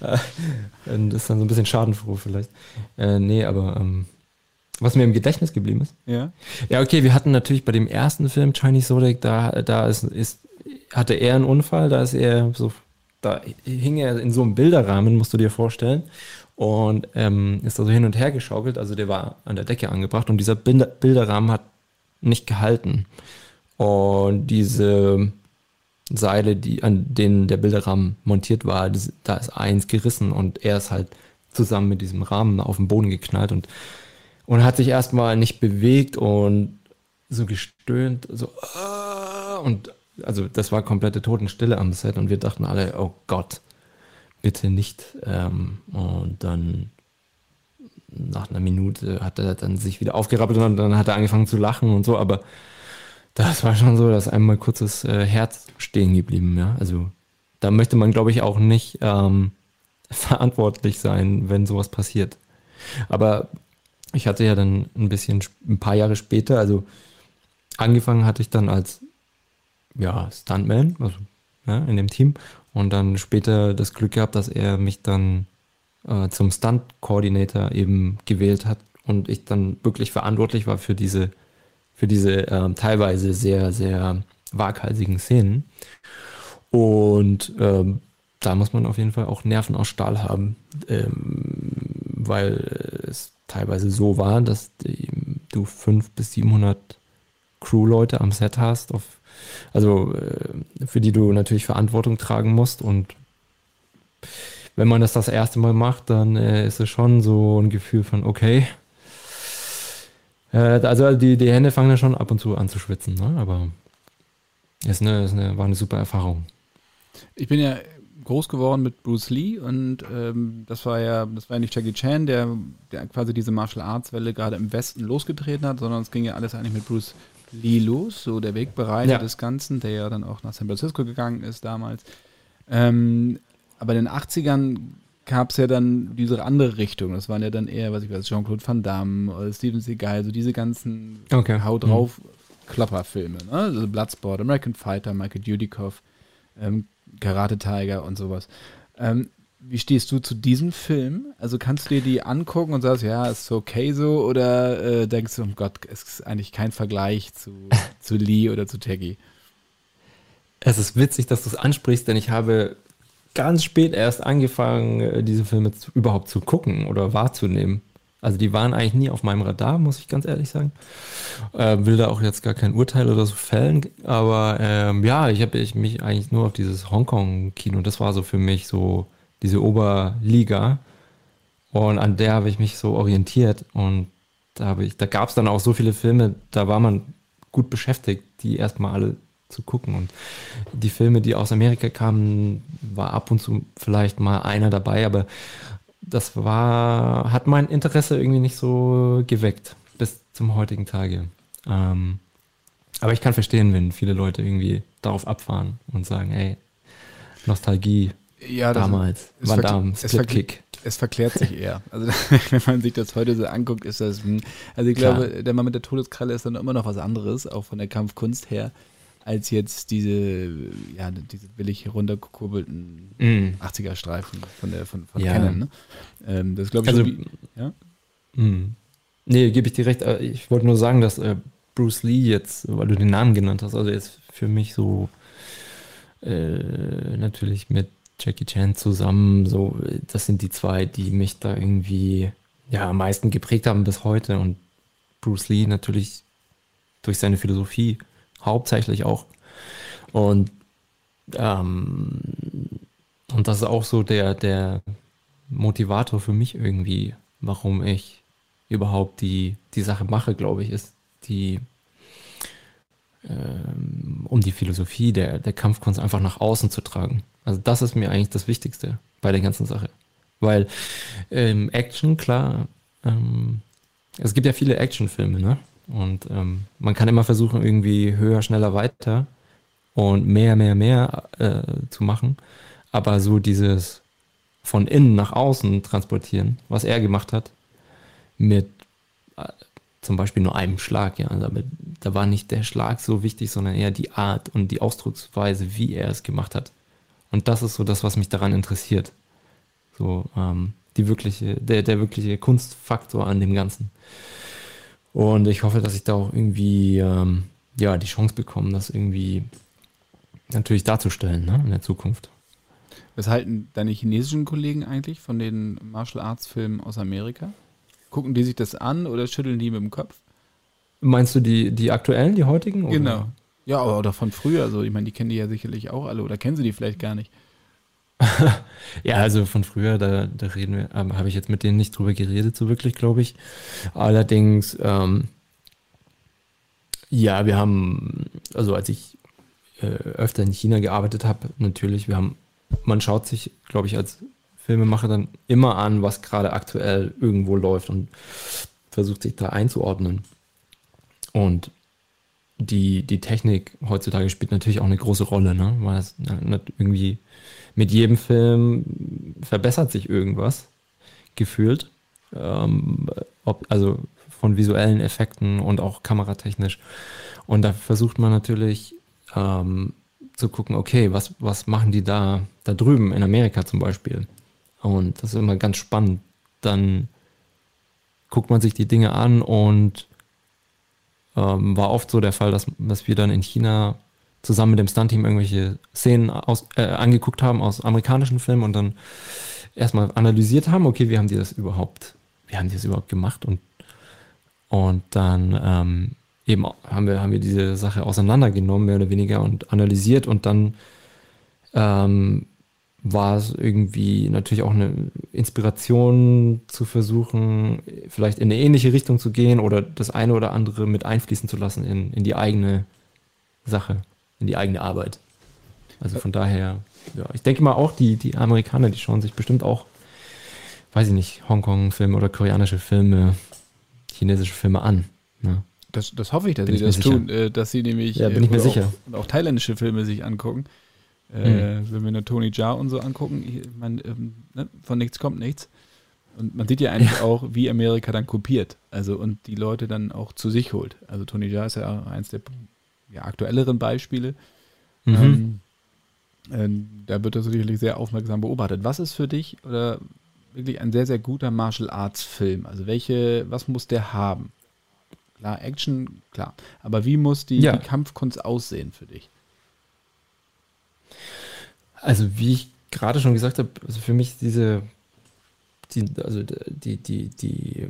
äh, und ist dann so ein bisschen schadenfroh vielleicht. Äh, nee, aber ähm, was mir im Gedächtnis geblieben ist. Ja. Ja, okay, wir hatten natürlich bei dem ersten Film Chinese Zodiac, da, da ist, ist, hatte er einen Unfall, da ist er so, da hing er in so einem Bilderrahmen, musst du dir vorstellen. Und ähm, ist da so hin und her geschaukelt, also der war an der Decke angebracht und dieser Bilder, Bilderrahmen hat nicht gehalten. Und diese Seile, die, an denen der Bilderrahmen montiert war, das, da ist eins gerissen und er ist halt zusammen mit diesem Rahmen auf den Boden geknallt und, und hat sich erstmal nicht bewegt und so gestöhnt, so uh, und also das war komplette Totenstille am Set und wir dachten alle, oh Gott, bitte nicht. Ähm, und dann nach einer Minute hat er dann sich wieder aufgerappelt und dann hat er angefangen zu lachen und so, aber das war schon so, dass einmal kurzes äh, Herz stehen geblieben, ja. Also da möchte man, glaube ich, auch nicht ähm, verantwortlich sein, wenn sowas passiert. Aber ich hatte ja dann ein bisschen, ein paar Jahre später, also angefangen hatte ich dann als ja, Stuntman, also ja, in dem Team und dann später das Glück gehabt, dass er mich dann äh, zum Stunt-Coordinator eben gewählt hat und ich dann wirklich verantwortlich war für diese für diese ähm, teilweise sehr, sehr waghalsigen Szenen. Und ähm, da muss man auf jeden Fall auch Nerven aus Stahl haben, ähm, weil es teilweise so war, dass die, du 500 bis 700 Crew-Leute am Set hast, auf, also äh, für die du natürlich Verantwortung tragen musst. Und wenn man das das erste Mal macht, dann äh, ist es schon so ein Gefühl von, okay, äh, also die, die Hände fangen ja schon ab und zu an zu schwitzen, ne? aber ist eine, ist eine, war eine super Erfahrung. Ich bin ja groß geworden mit Bruce Lee und ähm, das war ja, das war ja nicht Jackie Chan, der, der quasi diese Martial Arts Welle gerade im Westen losgetreten hat, sondern es ging ja alles eigentlich mit Bruce Lee los, so der Wegbereiter ja. des Ganzen, der ja dann auch nach San Francisco gegangen ist damals. Ähm, aber in den 80ern gab es ja dann diese andere Richtung. Das waren ja dann eher, was ich weiß, Jean-Claude Van Damme oder Steven Seagal, so diese ganzen okay. Hau drauf Klapperfilme. Ne? Also Bloodsport, American Fighter, Michael Dudikoff, ähm, Karate Tiger und sowas. Ähm, wie stehst du zu diesem Film? Also kannst du dir die angucken und sagst, ja, ist okay so, oder äh, denkst du, oh Gott, es ist eigentlich kein Vergleich zu, zu Lee oder zu Teggy? Es ist witzig, dass du es ansprichst, denn ich habe ganz spät erst angefangen, äh, diese Filme zu, überhaupt zu gucken oder wahrzunehmen. Also die waren eigentlich nie auf meinem Radar, muss ich ganz ehrlich sagen. Äh, will da auch jetzt gar kein Urteil oder so fällen. Aber ähm, ja, ich habe ich mich eigentlich nur auf dieses Hongkong-Kino, das war so für mich so diese Oberliga. Und an der habe ich mich so orientiert. Und da da gab es dann auch so viele Filme, da war man gut beschäftigt, die erstmal alle zu gucken. Und die Filme, die aus Amerika kamen, war ab und zu vielleicht mal einer dabei, aber das war, hat mein Interesse irgendwie nicht so geweckt bis zum heutigen Tage. Ähm, aber ich kann verstehen, wenn viele Leute irgendwie darauf abfahren und sagen, ey, Nostalgie ja, damals, Van Damme, Split Kick. Es verklärt sich eher. Also wenn man sich das heute so anguckt, ist das, hm. also ich Klar. glaube, der Mann mit der Todeskralle ist dann immer noch was anderes, auch von der Kampfkunst her, als jetzt diese, ja, diese billig heruntergekurbelten mm. 80er-Streifen von der von, von ja. Canon. Ne? Ähm, das glaube ich. Also, wie, ja? Mm. Nee, gebe ich dir recht. Äh, ich wollte nur sagen, dass äh, Bruce Lee jetzt, weil du den Namen genannt hast, also jetzt für mich so äh, natürlich mit Jackie Chan zusammen, so, das sind die zwei, die mich da irgendwie ja am meisten geprägt haben bis heute. Und Bruce Lee natürlich durch seine Philosophie hauptsächlich auch. Und ähm, und das ist auch so der, der Motivator für mich irgendwie, warum ich überhaupt die, die Sache mache, glaube ich, ist die, ähm, um die Philosophie der, der Kampfkunst einfach nach außen zu tragen. Also das ist mir eigentlich das Wichtigste bei der ganzen Sache. Weil ähm, Action, klar, ähm, es gibt ja viele Actionfilme, ne? Und ähm, man kann immer versuchen, irgendwie höher, schneller, weiter und mehr, mehr, mehr äh, zu machen. Aber so dieses von innen nach außen transportieren, was er gemacht hat, mit äh, zum Beispiel nur einem Schlag, ja. Also, da war nicht der Schlag so wichtig, sondern eher die Art und die Ausdrucksweise, wie er es gemacht hat. Und das ist so das, was mich daran interessiert. So, ähm, die wirkliche, der, der wirkliche Kunstfaktor an dem Ganzen. Und ich hoffe, dass ich da auch irgendwie ähm, ja, die Chance bekomme, das irgendwie natürlich darzustellen ne, in der Zukunft. Was halten deine chinesischen Kollegen eigentlich von den Martial Arts Filmen aus Amerika? Gucken die sich das an oder schütteln die mit dem Kopf? Meinst du die, die aktuellen, die heutigen? Oder? Genau. Ja, oder von früher. Also, ich meine, die kennen die ja sicherlich auch alle oder kennen sie die vielleicht gar nicht. ja, also von früher, da, da reden wir, ähm, habe ich jetzt mit denen nicht drüber geredet, so wirklich, glaube ich. Allerdings, ähm, ja, wir haben, also als ich äh, öfter in China gearbeitet habe, natürlich, wir haben, man schaut sich, glaube ich, als Filmemacher dann immer an, was gerade aktuell irgendwo läuft und versucht sich da einzuordnen. Und die, die Technik heutzutage spielt natürlich auch eine große Rolle, ne? weil es irgendwie mit jedem Film verbessert sich irgendwas, gefühlt. Ähm, ob, also von visuellen Effekten und auch kameratechnisch. Und da versucht man natürlich ähm, zu gucken, okay, was, was machen die da, da drüben in Amerika zum Beispiel? Und das ist immer ganz spannend. Dann guckt man sich die Dinge an und ähm, war oft so der Fall, dass, dass wir dann in China zusammen mit dem Stunt-Team irgendwelche Szenen aus, äh, angeguckt haben aus amerikanischen Filmen und dann erstmal analysiert haben, okay, wie haben die das überhaupt, wie haben die das überhaupt gemacht? Und, und dann ähm, eben haben wir, haben wir diese Sache auseinandergenommen, mehr oder weniger, und analysiert. Und dann ähm, war es irgendwie natürlich auch eine Inspiration zu versuchen, vielleicht in eine ähnliche Richtung zu gehen oder das eine oder andere mit einfließen zu lassen in, in die eigene Sache in die eigene Arbeit. Also von daher, ja, ich denke mal auch, die, die Amerikaner, die schauen sich bestimmt auch, weiß ich nicht, Hongkong-Filme oder koreanische Filme, chinesische Filme an. Ne? Das, das hoffe ich, dass bin sie das tun, äh, dass sie nämlich ja, bin ich mir auch, sicher. auch thailändische Filme sich angucken. Äh, mhm. Wenn wir eine Tony Jaa und so angucken, ich mein, ähm, ne, von nichts kommt nichts. Und man sieht ja eigentlich ja. auch, wie Amerika dann kopiert. Also und die Leute dann auch zu sich holt. Also Tony Jaa ist ja eins der ja, aktuelleren Beispiele. Mhm. Ähm, äh, da wird das sicherlich sehr aufmerksam beobachtet. Was ist für dich oder wirklich ein sehr, sehr guter Martial Arts Film? Also welche, was muss der haben? Klar, Action, klar. Aber wie muss die, ja. die Kampfkunst aussehen für dich? Also wie ich gerade schon gesagt habe, also für mich diese, die, also die, die, die,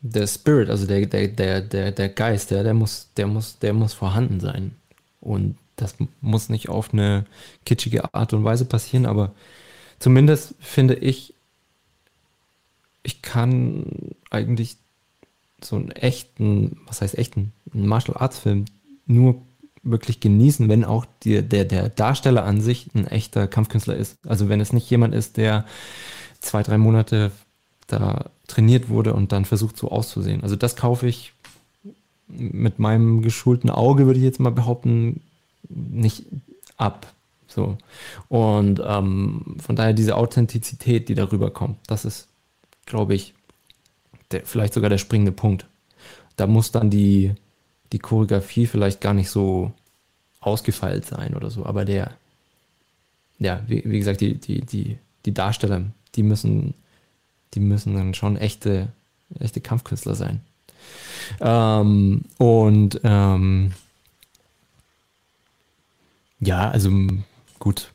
der Spirit, also der, der, der, der, der Geist, der, der, muss, der, muss, der muss vorhanden sein. Und das muss nicht auf eine kitschige Art und Weise passieren, aber zumindest finde ich, ich kann eigentlich so einen echten, was heißt echten, einen Martial Arts Film nur wirklich genießen, wenn auch die, der, der Darsteller an sich ein echter Kampfkünstler ist. Also wenn es nicht jemand ist, der zwei, drei Monate da trainiert wurde und dann versucht so auszusehen. Also das kaufe ich mit meinem geschulten Auge, würde ich jetzt mal behaupten, nicht ab. So. Und ähm, von daher diese Authentizität, die darüber kommt, das ist, glaube ich, der, vielleicht sogar der springende Punkt. Da muss dann die, die Choreografie vielleicht gar nicht so ausgefeilt sein oder so, aber der, ja, wie, wie gesagt, die, die, die, die Darsteller, die müssen, die müssen dann schon echte, echte Kampfkünstler sein. Ähm, und ähm, ja, also gut.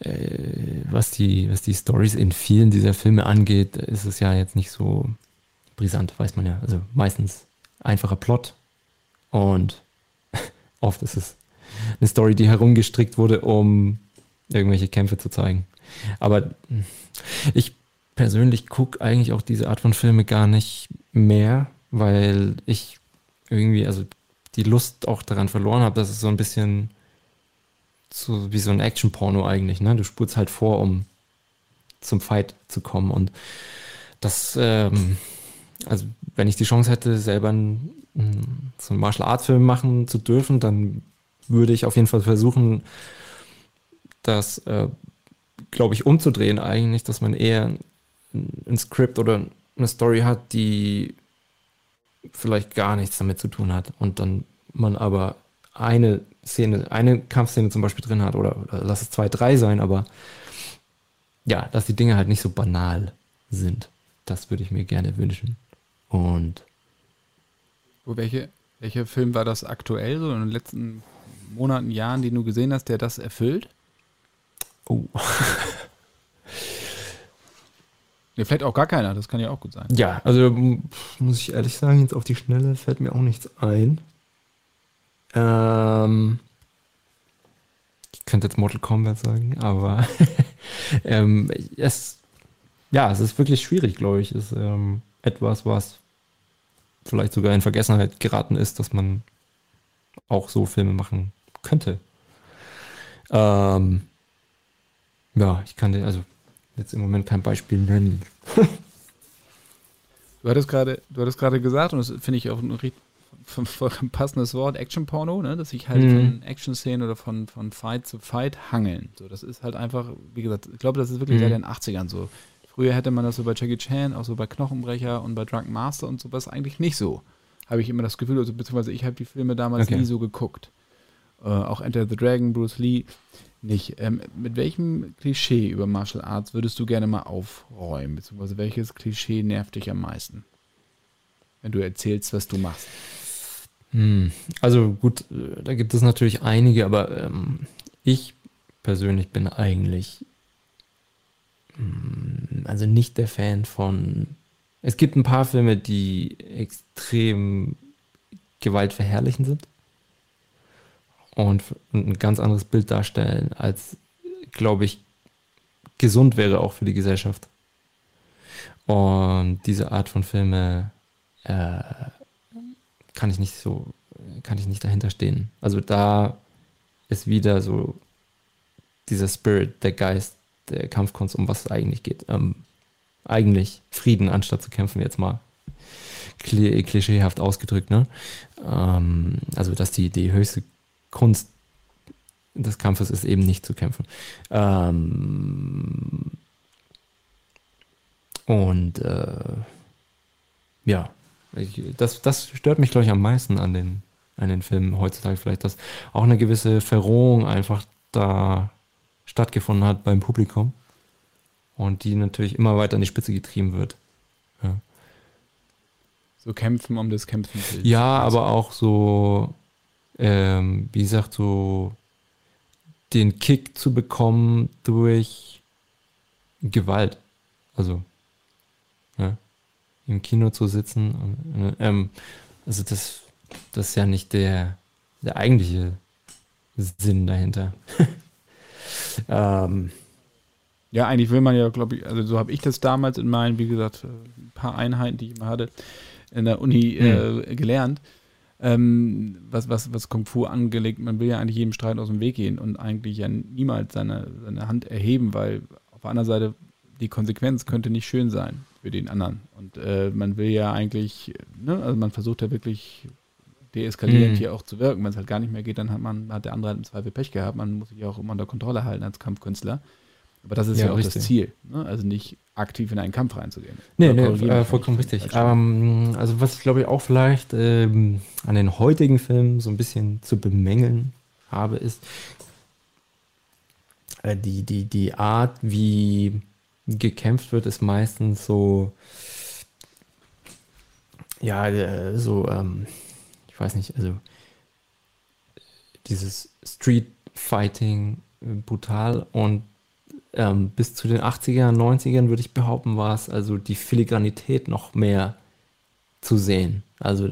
Äh, was die, was die Stories in vielen dieser Filme angeht, ist es ja jetzt nicht so brisant, weiß man ja. Also meistens einfacher Plot und oft ist es eine Story, die herumgestrickt wurde, um irgendwelche Kämpfe zu zeigen. Aber ich persönlich gucke eigentlich auch diese Art von Filme gar nicht mehr, weil ich irgendwie, also die Lust auch daran verloren habe, dass es so ein bisschen so wie so ein Action-Porno eigentlich, ne? Du spurst halt vor, um zum Fight zu kommen. Und das, ähm, also wenn ich die Chance hätte, selber einen, so einen Martial Arts Film machen zu dürfen, dann würde ich auf jeden Fall versuchen, das, äh, glaube ich, umzudrehen eigentlich, dass man eher ein, Skript oder eine Story hat, die vielleicht gar nichts damit zu tun hat und dann man aber eine Szene, eine Kampfszene zum Beispiel drin hat oder, oder lass es zwei, drei sein, aber ja, dass die Dinge halt nicht so banal sind. Das würde ich mir gerne wünschen. Und Wo, welche, welcher Film war das aktuell so in den letzten Monaten, Jahren, den du gesehen hast, der das erfüllt? oh. Nee, vielleicht auch gar keiner, das kann ja auch gut sein. ja, also muss ich ehrlich sagen, jetzt auf die Schnelle fällt mir auch nichts ein. Ähm, ich könnte jetzt Mortal Kombat sagen, aber ähm, es, ja, es ist wirklich schwierig, glaube ich. Es ist ähm, etwas, was vielleicht sogar in Vergessenheit geraten ist, dass man auch so Filme machen könnte. Ähm, ja, ich kann also jetzt im Moment kein Beispiel nennen. Du hattest gerade, du hattest gerade gesagt, und das finde ich auch ein vollkommen passendes Wort, Action-Porno, ne? dass sich halt Mhm. von Action-Szenen oder von, von Fight zu Fight hangeln. So, das ist halt einfach, wie gesagt, ich glaube, das ist wirklich Mhm. seit den 80ern so. Früher hätte man das so bei Jackie Chan, auch so bei Knochenbrecher und bei Drunken Master und sowas eigentlich nicht so. Habe ich immer das Gefühl, also beziehungsweise ich habe die Filme damals Okay. nie so geguckt. Äh, auch Enter the Dragon, Bruce Lee nicht. Ähm, mit welchem Klischee über Martial Arts würdest du gerne mal aufräumen? Beziehungsweise welches Klischee nervt dich am meisten? Wenn du erzählst, was du machst. Hm, Also gut, äh, da gibt es natürlich einige, aber ähm, ich persönlich bin eigentlich mm, also nicht der Fan von. Es gibt ein paar Filme, die extrem gewaltverherrlichend sind und ein ganz anderes Bild darstellen, als, glaube ich, gesund wäre auch für die Gesellschaft. Und diese Art von Filme äh, kann ich nicht so, kann ich nicht dahinter stehen. Also da ist wieder so dieser Spirit, der Geist der Kampfkunst, um was es eigentlich geht. Ähm, eigentlich Frieden, anstatt zu kämpfen, jetzt mal kli klischeehaft ausgedrückt. Ne? Ähm, also, dass die, die höchste Kunst des Kampfes ist eben nicht zu kämpfen. Ähm, und äh, ja, ich, das, das stört mich, glaube ich, am meisten an den, an den Filmen heutzutage vielleicht, dass auch eine gewisse Verrohung einfach da stattgefunden hat beim Publikum und die natürlich immer weiter an die Spitze getrieben wird. So kämpfen um des Kämpfens willen. Ja, aber auch so, ähm, wie gesagt, so den Kick zu bekommen durch Gewalt. Also, ja, im Kino zu sitzen. Und, ähm, also das, das ist ja nicht der, der eigentliche Sinn dahinter. ähm, Ja, eigentlich will man ja, glaube ich, also so habe ich das damals in meinen, wie gesagt, äh, ein paar Einheiten, die ich immer hatte, in der Uni äh, gelernt. Ähm, was, was, was Kung Fu angelegt, man will ja eigentlich jedem Streit aus dem Weg gehen und eigentlich ja niemals seine, seine Hand erheben, weil auf der anderen Seite die Konsequenz könnte nicht schön sein für den anderen. Und äh, man will ja eigentlich, ne, also man versucht ja wirklich deeskalierend mm. hier auch zu wirken. Wenn es halt gar nicht mehr geht, dann hat man, hat der andere halt im Zweifel Pech gehabt. Man muss sich auch immer unter Kontrolle halten als Kampfkünstler. Aber das ist ja, ja auch richtig. das Ziel. Ne? Also nicht aktiv in einen Kampf reinzugehen. Nee, nee äh, vollkommen richtig. Ähm, also was ich glaube ich auch vielleicht ähm, an den heutigen Filmen so ein bisschen zu bemängeln habe, ist äh, die, die, die Art, wie gekämpft wird, ist meistens so, ja, äh, so, ähm, ich weiß nicht, also dieses Street Fighting brutal und ähm, bis zu den 80ern, 90ern würde ich behaupten, war es also die Filigranität noch mehr zu sehen. Also,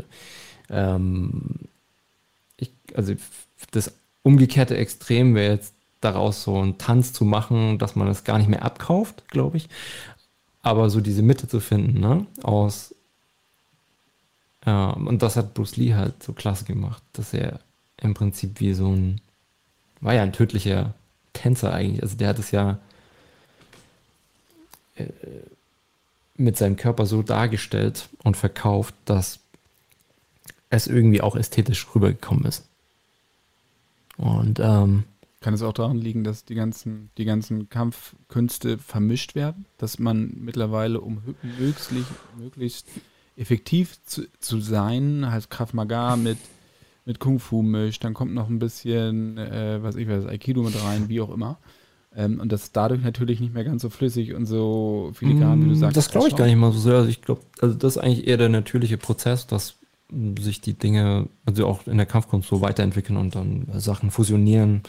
ähm, ich, also das umgekehrte Extrem wäre jetzt daraus so einen Tanz zu machen, dass man es gar nicht mehr abkauft, glaube ich. Aber so diese Mitte zu finden, ne? Aus ja, und das hat Bruce Lee halt so klasse gemacht, dass er im Prinzip wie so ein, war ja ein tödlicher Tänzer eigentlich. Also der hat es ja äh, mit seinem Körper so dargestellt und verkauft, dass es irgendwie auch ästhetisch rübergekommen ist. Und ähm, kann es auch daran liegen, dass die ganzen, die ganzen Kampfkünste vermischt werden, dass man mittlerweile, um möglichst, möglichst effektiv zu, zu sein, heißt Krav Maga mit, mit Kung Fu mischt, dann kommt noch ein bisschen, äh, was ich weiß, Aikido mit rein, wie auch immer. Ähm, und das ist dadurch natürlich nicht mehr ganz so flüssig und so filigran, wie du mm, sagst. Das glaube ich gar nicht mal so sehr. Also ich glaube, also das ist eigentlich eher der natürliche Prozess, dass sich die Dinge, also auch in der Kampfkunst so weiterentwickeln und dann Sachen fusionieren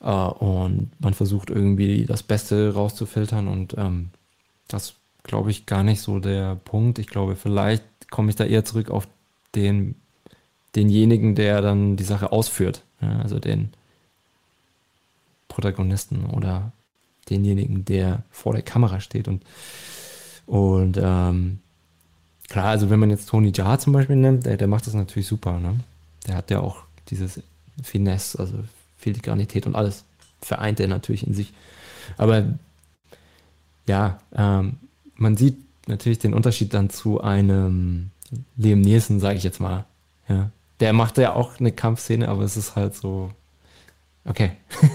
äh, und man versucht irgendwie das Beste rauszufiltern und ähm, das glaube ich gar nicht so der Punkt. Ich glaube, vielleicht komme ich da eher zurück auf den, denjenigen, der dann die Sache ausführt, ja, also den Protagonisten oder denjenigen, der vor der Kamera steht und, und ähm, klar, also wenn man jetzt Tony Jaa zum Beispiel nimmt, der, der macht das natürlich super, ne? Der hat ja auch dieses Finesse, also Filigranität und alles vereint er natürlich in sich. Aber ja, ähm, man sieht natürlich den Unterschied dann zu einem Liam Nielsen, sage ich jetzt mal. Ja. Der macht ja auch eine Kampfszene, aber es ist halt so, okay.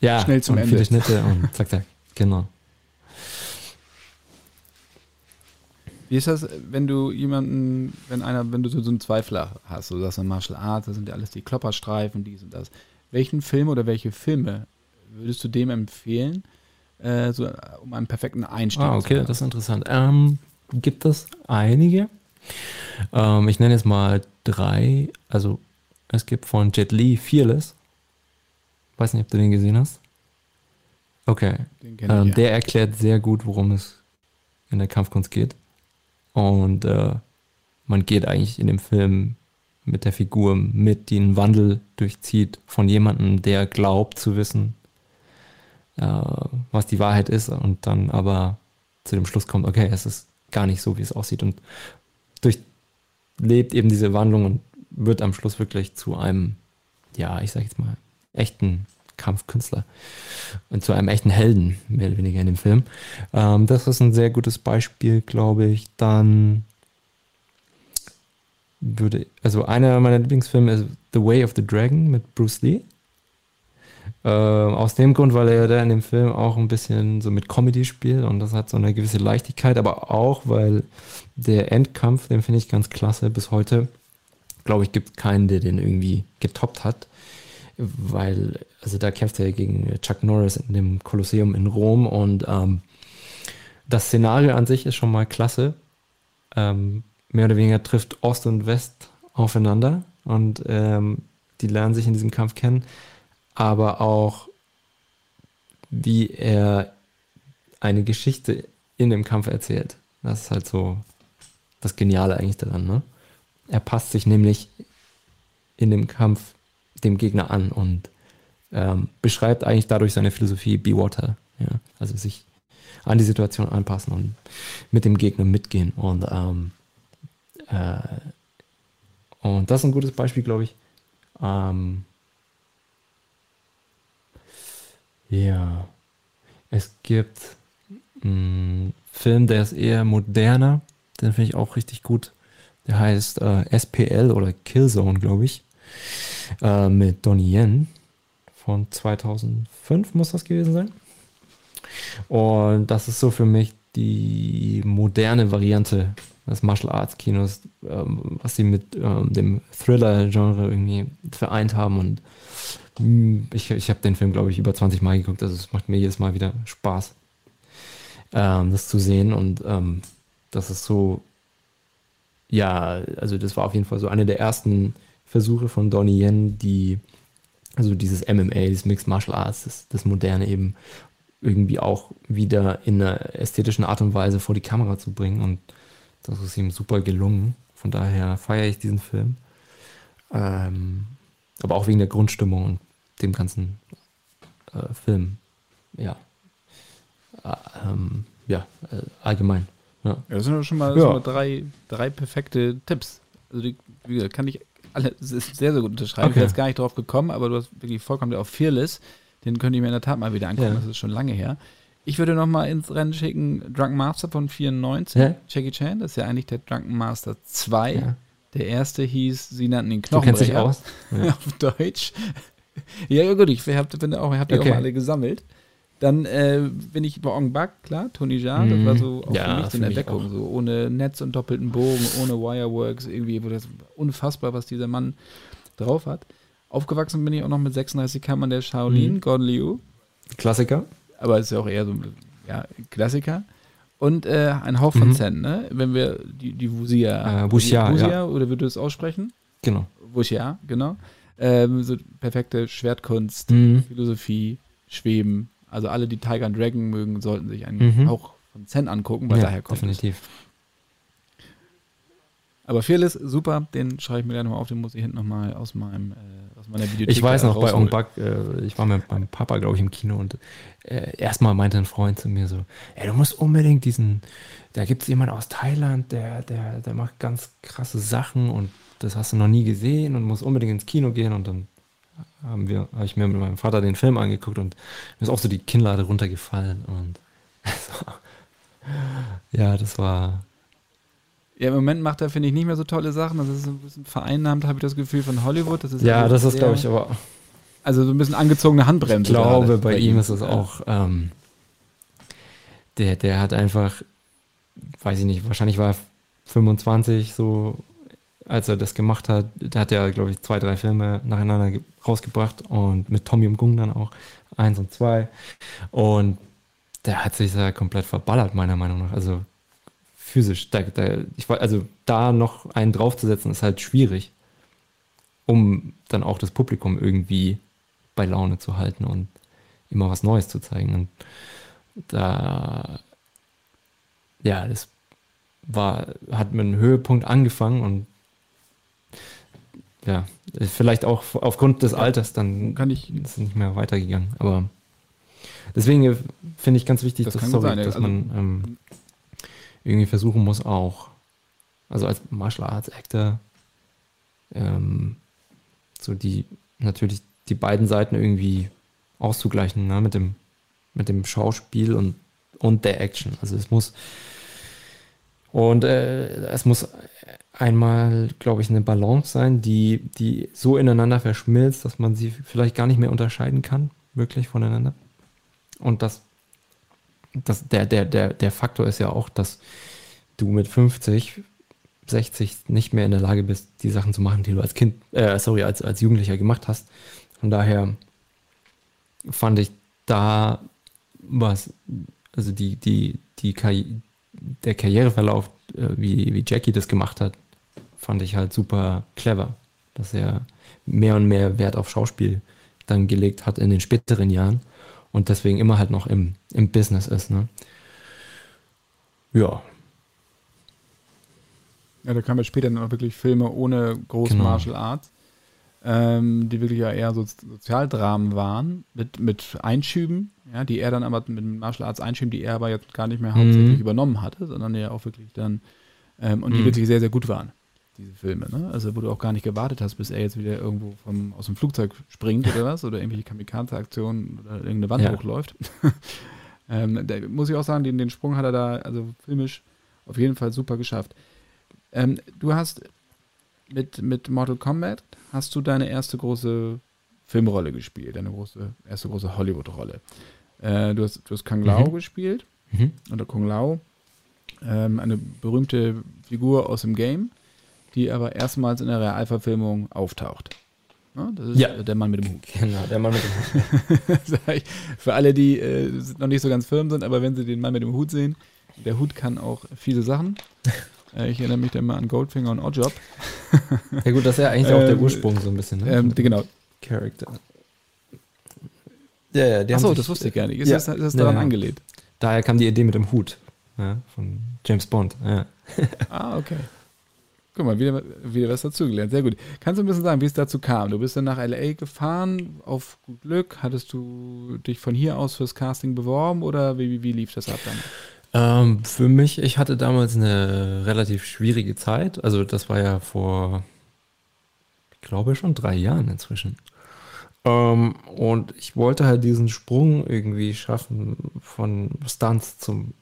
ja, schnell zum und Ende. Viele Schnitte und zack, zack, genau. Wie ist das, wenn du jemanden, wenn einer, wenn du so, so einen Zweifler hast, so sagst du Martial Arts, das sind ja alles die Klopperstreifen, dies und das. Welchen Film oder welche Filme würdest du dem empfehlen, äh, so, um einen perfekten Einstieg ah, okay, zu das ist interessant. Ähm, gibt es einige. Ähm, ich nenne jetzt mal drei. Also es gibt von Jet Li Fearless. Weiß nicht, ob du den gesehen hast. Okay. Ähm, ich, ja. Der erklärt sehr gut, worum es in der Kampfkunst geht. Und äh, man geht eigentlich in dem Film mit der Figur mit, die einen Wandel durchzieht von jemandem, der glaubt zu wissen, äh, was die Wahrheit ist und dann aber zu dem Schluss kommt, okay, es ist gar nicht so, wie es aussieht und durchlebt eben diese Wandlung und wird am Schluss wirklich zu einem, ja, ich sag jetzt mal, echten Kampfkünstler und zu einem echten Helden, mehr oder weniger in dem Film. Ähm, das ist ein sehr gutes Beispiel, glaube ich. Dann würde, also einer meiner Lieblingsfilme ist The Way of the Dragon mit Bruce Lee. Äh, aus dem Grund, weil er da in dem Film auch ein bisschen so mit Comedy spielt und das hat so eine gewisse Leichtigkeit, aber auch, weil der Endkampf, den finde ich ganz klasse bis heute. Glaube ich, gibt keinen, der den irgendwie getoppt hat weil, also da kämpft er gegen Chuck Norris in dem Kolosseum in Rom und ähm, das Szenario an sich ist schon mal klasse. Ähm, mehr oder weniger trifft Ost und West aufeinander und ähm, die lernen sich in diesem Kampf kennen, aber auch wie er eine Geschichte in dem Kampf erzählt. Das ist halt so das Geniale eigentlich daran. Ne? Er passt sich nämlich in dem Kampf dem Gegner an und ähm, beschreibt eigentlich dadurch seine Philosophie Be Water. Ja? Also sich an die Situation anpassen und mit dem Gegner mitgehen. Und, ähm, äh, und das ist ein gutes Beispiel, glaube ich. Ähm, ja, es gibt einen Film, der ist eher moderner. Den finde ich auch richtig gut. Der heißt äh, SPL oder Killzone, glaube ich. Äh, mit Donnie Yen von 2005 muss das gewesen sein. Und das ist so für mich die moderne Variante des Martial Arts Kinos, ähm, was sie mit ähm, dem Thriller-Genre irgendwie vereint haben. Und mh, hm, ich, ich habe den Film, glaube ich, über 20 Mal geguckt. Also es macht mir jedes Mal wieder Spaß, ähm, das zu sehen. Und ähm, das ist so, ja, also das war auf jeden Fall so eine der ersten Versuche von Donnie Yen, die, also dieses MMA, dieses Mixed Martial Arts, das, das Moderne eben irgendwie auch wieder in einer ästhetischen Art und Weise vor die Kamera zu bringen. Und das ist ihm super gelungen. Von daher feiere ich diesen Film. Ähm, aber auch wegen der Grundstimmung und dem ganzen äh, Film. Ja. Äh, ähm, ja, äh, allgemein. Ja. ja. das sind schon mal, ja. mal drei, drei perfekte Tipps. Also die, wie gesagt, kann ich alle sehr, sehr gut unterschreiben. Okay. Ich bin jetzt gar nicht drauf gekommen, aber du hast wirklich vollkommen auf Fearless. Den könnte ich mir in der Tat mal wieder angucken. Ja. Das ist schon lange her. Ich würde noch mal ins Rennen schicken Drunken Master von 94, ja. Jackie Chan. Das ist ja eigentlich der Drunken Master 2. Ja. Der erste hieß, sie nannten ihn Knochenbrecher. Du kennst dich aus? Ja. Auf Deutsch. ja, gut, ich habe hab die okay. auch mal alle gesammelt. Dann äh, bin ich bei Ong Bak, klar, Tony Jaa, das war so auch ja, für mich so eine Entdeckung, so ohne Netz und doppelten Bogen, ohne Wireworks, irgendwie, wo das unfassbar, was dieser Mann drauf hat. Aufgewachsen bin ich auch noch mit 36 Kammern der Shaolin, mhm. Gordon Liu. Klassiker. Aber ist ja auch eher so ja, Klassiker. Und äh, ein Hauch von mhm. Zen, ne? Wenn wir die, die Wuxia. Äh, Wuxia, Wuxia ja. oder würdest du es aussprechen? Genau. Wuxia, genau. Ähm, so perfekte Schwertkunst, mhm. Philosophie, Schweben. Also alle, die Tiger and Dragon mögen, sollten sich einen mhm. Hauch von Zen angucken, weil ja, daher kommt definitiv. Es. Aber Fearless, super, den schreibe ich mir gleich nochmal auf, den muss ich hinten nochmal aus meinem äh, aus meiner Videothek Ich weiß noch, bei Ong Bak, äh, ich war mit meinem Papa, glaube ich, im Kino und äh, erstmal meinte ein Freund zu mir so, ey, du musst unbedingt diesen, da gibt es jemanden aus Thailand, der, der, der macht ganz krasse Sachen und das hast du noch nie gesehen und musst unbedingt ins Kino gehen und dann haben wir, habe ich mir mit meinem Vater den Film angeguckt und mir ist auch so die Kinnlade runtergefallen und ja, das war ja, im Moment macht er, finde ich, nicht mehr so tolle Sachen. Das ist ein bisschen vereinnahmt, habe ich das Gefühl, von Hollywood. Das ja, das ist, glaube ich, aber. Also so ein bisschen angezogene Handbremse. Ich glaube, bei, bei, ihm ist es auch. Ähm, der, der hat einfach, weiß ich nicht, wahrscheinlich war er 25 so, als er das gemacht hat. Der hat ja, glaube ich, zwei, drei Filme nacheinander rausgebracht und mit Tommy und Gung dann auch eins und zwei. Und der hat sich da komplett verballert, meiner Meinung nach. Also physisch. Da, da, ich, also da noch einen draufzusetzen, ist halt schwierig, um dann auch das Publikum irgendwie bei Laune zu halten und immer was Neues zu zeigen. Und da, ja, das war, hat mit einem Höhepunkt angefangen und ja, vielleicht auch aufgrund des Alters dann kann ich ist es nicht mehr weitergegangen. Aber deswegen finde ich ganz wichtig, das dass, sorry, sein, dass also, man ähm, irgendwie versuchen muss, auch, also als Martial Arts Actor, ähm, so die, natürlich die beiden Seiten irgendwie auszugleichen, ne, mit dem, mit dem Schauspiel und, und der Action. Also es muss, und äh, es muss einmal, glaube ich, eine Balance sein, die, die so ineinander verschmilzt, dass man sie vielleicht gar nicht mehr unterscheiden kann, wirklich voneinander. Und das das, der, der, der, der Faktor ist ja auch, dass du mit 50, 60 nicht mehr in der Lage bist, die Sachen zu machen, die du als Kind, äh, sorry, als, als Jugendlicher gemacht hast. Von daher fand ich da was, also die, die, die der Karriereverlauf, äh, wie, wie Jackie das gemacht hat, fand ich halt super clever, dass er mehr und mehr Wert auf Schauspiel dann gelegt hat in den späteren Jahren und deswegen immer halt noch im, im Business ist. Ne? Ja. Ja, da kamen ja später dann auch wirklich Filme ohne großen genau. Martial Arts, ähm, die wirklich ja eher so Sozialdramen waren, mit, mit Einschüben, ja, die er dann aber mit Martial Arts Einschüben, die er aber jetzt gar nicht mehr hauptsächlich mhm. übernommen hatte, sondern ja auch wirklich dann, ähm, und die mhm. wirklich sehr, sehr gut waren diese Filme, ne? Also wo du auch gar nicht gewartet hast, bis er jetzt wieder irgendwo vom, aus dem Flugzeug springt oder was, oder irgendwelche Kamikaze-Aktionen oder irgendeine Wand ja. hochläuft. ähm, da muss ich auch sagen, den, den Sprung hat er da, also filmisch, auf jeden Fall super geschafft. Ähm, du hast mit, mit Mortal Kombat hast du deine erste große Filmrolle gespielt, deine große, erste große Hollywood-Rolle. Äh, du, hast, du hast Kung Lao mhm. gespielt. Mhm. Oder Kung Lao. Ähm, eine berühmte Figur aus dem Game, die aber erstmals in der Realverfilmung auftaucht. Ja, das ist ja. der Mann mit dem Hut. Genau, der Mann mit dem Hut. Für alle, die äh, noch nicht so ganz firm sind, aber wenn sie den Mann mit dem Hut sehen, der Hut kann auch viele Sachen. Äh, ich erinnere mich dann mal an Goldfinger und Oddjob. ja gut, das ist ja eigentlich auch der ähm, Ursprung so ein bisschen. Ne? Ähm, genau. Charakter. Ja, ja, Achso, das wusste ich gar nicht. Ist, ja. das, ist das daran ja, angelehnt? Daher kam die Idee mit dem Hut ja, von James Bond. Ja. ah, okay. Guck mal, wieder, wieder was dazugelernt. Sehr gut. Kannst du ein bisschen sagen, wie es dazu kam? Du bist dann nach LA gefahren, auf gut Glück. Hattest du dich von hier aus fürs Casting beworben oder wie, wie, wie lief das ab dann? Ähm, für mich, ich hatte damals eine relativ schwierige Zeit. Also das war ja vor, ich glaube schon drei Jahren inzwischen. Ähm, und ich wollte halt diesen Sprung irgendwie schaffen von Stunts zum,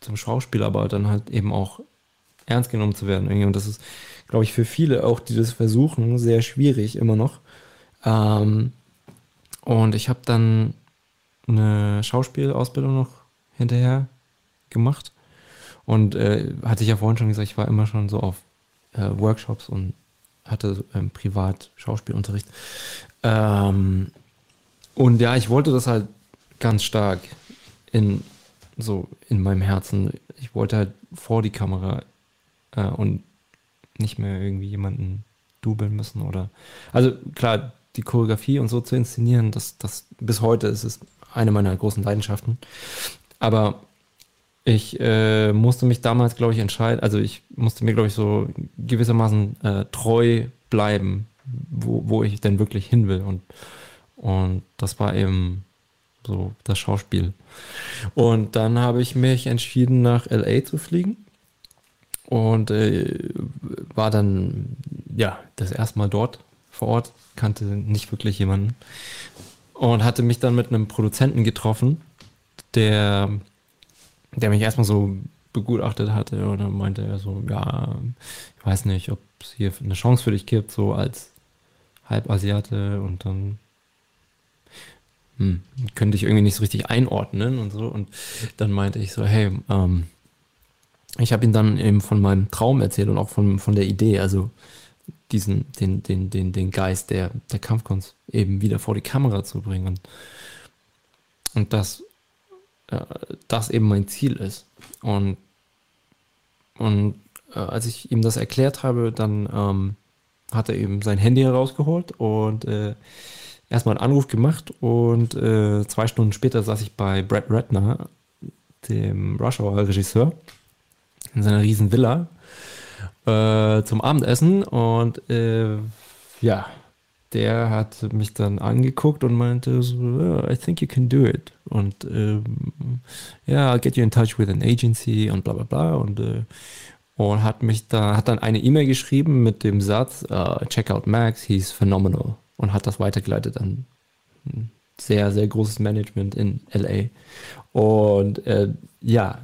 zum Schauspiel, aber dann halt eben auch ernst genommen zu werden. Irgendwie. Und das ist, glaube ich, für viele auch, die das versuchen, sehr schwierig immer noch. Ähm, und ich habe dann eine Schauspielausbildung noch hinterher gemacht. Und äh, hatte ich ja vorhin schon gesagt, ich war immer schon so auf äh, Workshops und hatte ähm, privat Schauspielunterricht. Ähm, und ja, ich wollte das halt ganz stark in so in meinem Herzen. Ich wollte halt vor die Kamera äh, und nicht mehr irgendwie jemanden dubeln müssen oder also klar die Choreografie und so zu inszenieren, das das bis heute ist es eine meiner großen Leidenschaften. Aber ich äh, musste mich damals, glaube ich, entscheiden, also ich musste mir, glaube ich, so gewissermaßen äh, treu bleiben, wo, wo ich denn wirklich hin will. Und, und das war eben so das Schauspiel. Und dann habe ich mich entschieden, nach LA zu fliegen. Und äh, war dann, ja, das erste Mal dort vor Ort, kannte nicht wirklich jemanden. Und hatte mich dann mit einem Produzenten getroffen, der der mich erstmal so begutachtet hatte und dann meinte er so, ja, ich weiß nicht, ob es hier eine Chance für dich gibt, so als Halbasiate und dann hm, könnte ich irgendwie nicht so richtig einordnen und so. Und dann meinte ich so, hey, ähm, ich habe ihm dann eben von meinem Traum erzählt und auch von, von der Idee, also diesen, den, den, den, den Geist der, der Kampfkunst eben wieder vor die Kamera zu bringen. Und, und das äh, das eben mein Ziel ist. Und, und äh, als ich ihm das erklärt habe, dann ähm, hat er eben sein Handy herausgeholt und äh, erstmal einen Anruf gemacht und äh, zwei Stunden später saß ich bei Brad Ratner, dem Rush Hour Regisseur, in seiner riesen Villa äh, zum Abendessen und äh, ja, der hat mich dann angeguckt und meinte so, oh, I think you can do it. Und ähm, ja, I'll get you in touch with an agency und bla bla bla. Und, äh, und hat mich da, hat dann eine E-Mail geschrieben mit dem Satz, uh, check out Max, he's phenomenal. Und hat das weitergeleitet an ein sehr, sehr großes Management in LA. Und äh, ja,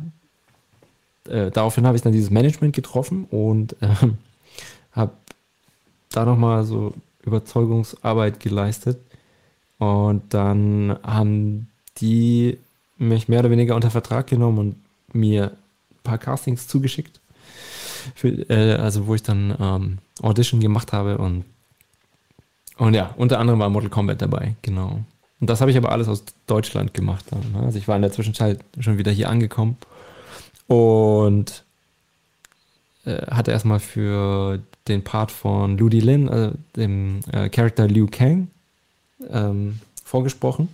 äh, daraufhin habe ich dann dieses Management getroffen und äh, habe da nochmal so Überzeugungsarbeit geleistet. Und dann haben die mich mehr oder weniger unter Vertrag genommen und mir ein paar Castings zugeschickt. Für, äh, also wo ich dann ähm, Audition gemacht habe und und ja, unter anderem war Mortal Kombat dabei, genau. Und das habe ich aber alles aus Deutschland gemacht. Dann, ne? Also ich war in der Zwischenzeit schon wieder hier angekommen und äh, hatte erstmal für den Part von Ludi Lin, also dem äh, Charakter Liu Kang, ähm, vorgesprochen.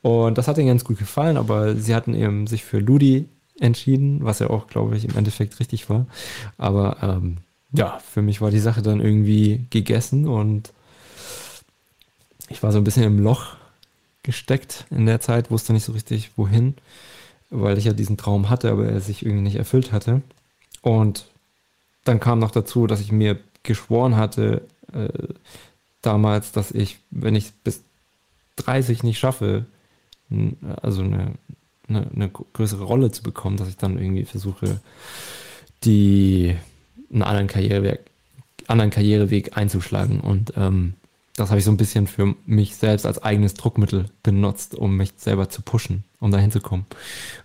Und das hat ihnen ganz gut gefallen, aber sie hatten eben sich für Ludi entschieden, was ja auch, glaube ich, im Endeffekt richtig war. Aber ähm, ja, für mich war die Sache dann irgendwie gegessen und ich war so ein bisschen im Loch gesteckt in der Zeit, wusste nicht so richtig wohin, weil ich ja diesen Traum hatte, aber er sich irgendwie nicht erfüllt hatte. Und dann kam noch dazu, dass ich mir geschworen hatte, äh, damals, dass ich, wenn ich bis 30 nicht schaffe, also eine, eine, eine, größere Rolle zu bekommen, dass ich dann irgendwie versuche, die einen anderen Karriereweg, anderen Karriereweg einzuschlagen. Und ähm, das habe ich so ein bisschen für mich selbst als eigenes Druckmittel benutzt, um mich selber zu pushen, um da hinzukommen.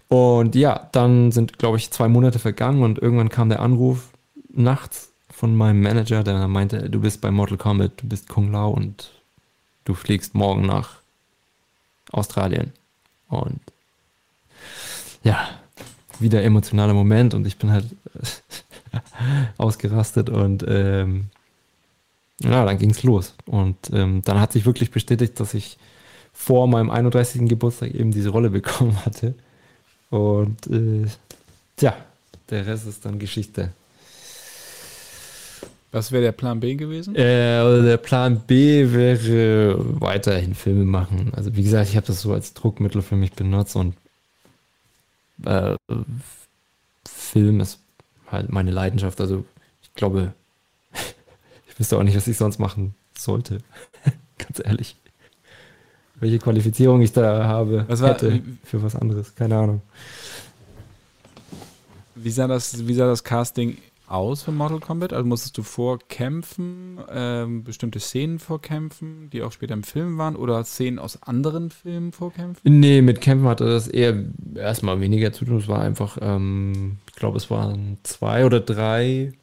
Und ja, dann sind, glaube ich, zwei Monate vergangen und irgendwann kam der Anruf nachts von meinem Manager, der meinte, du bist bei Mortal Kombat, du bist Kung Lao und du fliegst morgen nach Australien. Und ja, wieder emotionaler Moment und ich bin halt ausgerastet und ähm, ja, dann ging es los. Und ähm, dann hat sich wirklich bestätigt, dass ich vor meinem 31. Geburtstag eben diese Rolle bekommen hatte. Und äh, tja, der Rest ist dann Geschichte. Was wäre der Plan B gewesen? Äh, der Plan B wäre weiterhin Filme machen. Also wie gesagt, ich habe das so als Druckmittel für mich benutzt und äh, Film ist halt meine Leidenschaft. Also ich glaube, ich wüsste auch nicht, was ich sonst machen sollte. Ganz ehrlich. Welche Qualifizierung ich da habe, was war, hätte für was anderes. Keine Ahnung. Wie sah das, wie sah das Casting aus für Mortal Kombat? Also musstest du vorkämpfen, ähm, bestimmte Szenen vorkämpfen, die auch später im Film waren, oder Szenen aus anderen Filmen vorkämpfen? Nee, mit Kämpfen hatte das eher erstmal weniger zu tun. Es war einfach, ähm, ich glaube, es waren zwei oder drei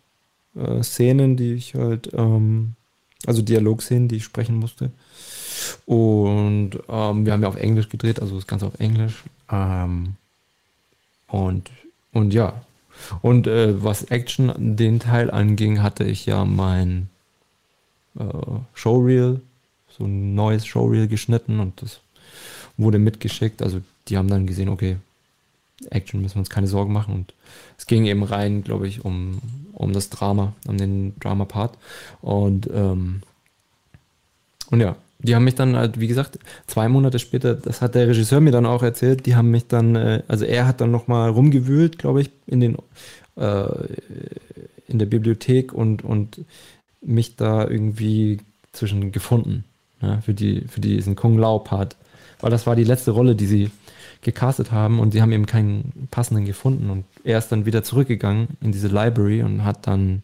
äh, Szenen, die ich halt, ähm, also Dialogszenen, die ich sprechen musste. Und ähm, wir haben ja auf Englisch gedreht, also das Ganze auf Englisch. Ähm, und, und ja, und äh, was Action den Teil anging, hatte ich ja mein äh, Showreel, so ein neues Showreel geschnitten und das wurde mitgeschickt. Also die haben dann gesehen, okay, Action müssen wir uns keine Sorgen machen. Und es ging eben rein, glaube ich, um, um das Drama, um den Drama-Part. Und, ähm, und ja, die haben mich dann halt, wie gesagt, zwei Monate später, das hat der Regisseur mir dann auch erzählt, die haben mich dann, äh, also er hat dann nochmal rumgewühlt, glaube ich, in den äh, in der Bibliothek und, und mich da irgendwie zwischen gefunden, ja, für, die, für diesen Kung Lao-Part. Weil das war die letzte Rolle, die sie gecastet haben und sie haben eben keinen passenden gefunden. Und er ist dann wieder zurückgegangen in diese Library und hat dann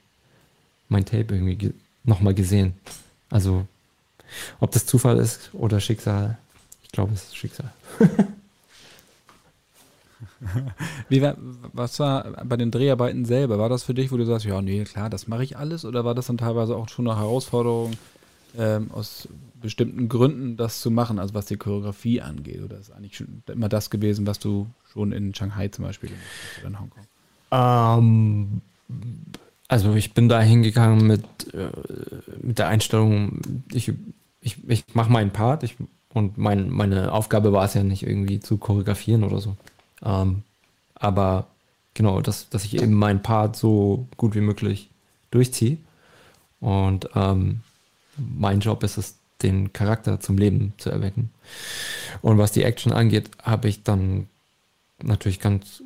mein Tape irgendwie ge nochmal gesehen. Also ob das Zufall ist oder Schicksal, ich glaube, es ist Schicksal. Wie war, was war bei den Dreharbeiten selber? War das für dich, wo du sagst, ja, nee, klar, das mache ich alles? Oder war das dann teilweise auch schon eine Herausforderung ähm, aus bestimmten Gründen, das zu machen, also was die Choreografie angeht? Oder ist eigentlich schon immer das gewesen, was du schon in Shanghai zum Beispiel gemacht hast oder in Hongkong? Ähm, also ich bin da hingegangen mit, äh, mit der Einstellung, ich ich, ich mache meinen Part ich, und mein, meine Aufgabe war es ja nicht irgendwie zu choreografieren oder so. Ähm, aber genau, dass, dass ich eben meinen Part so gut wie möglich durchziehe. Und ähm, mein Job ist es, den Charakter zum Leben zu erwecken. Und was die Action angeht, habe ich dann natürlich ganz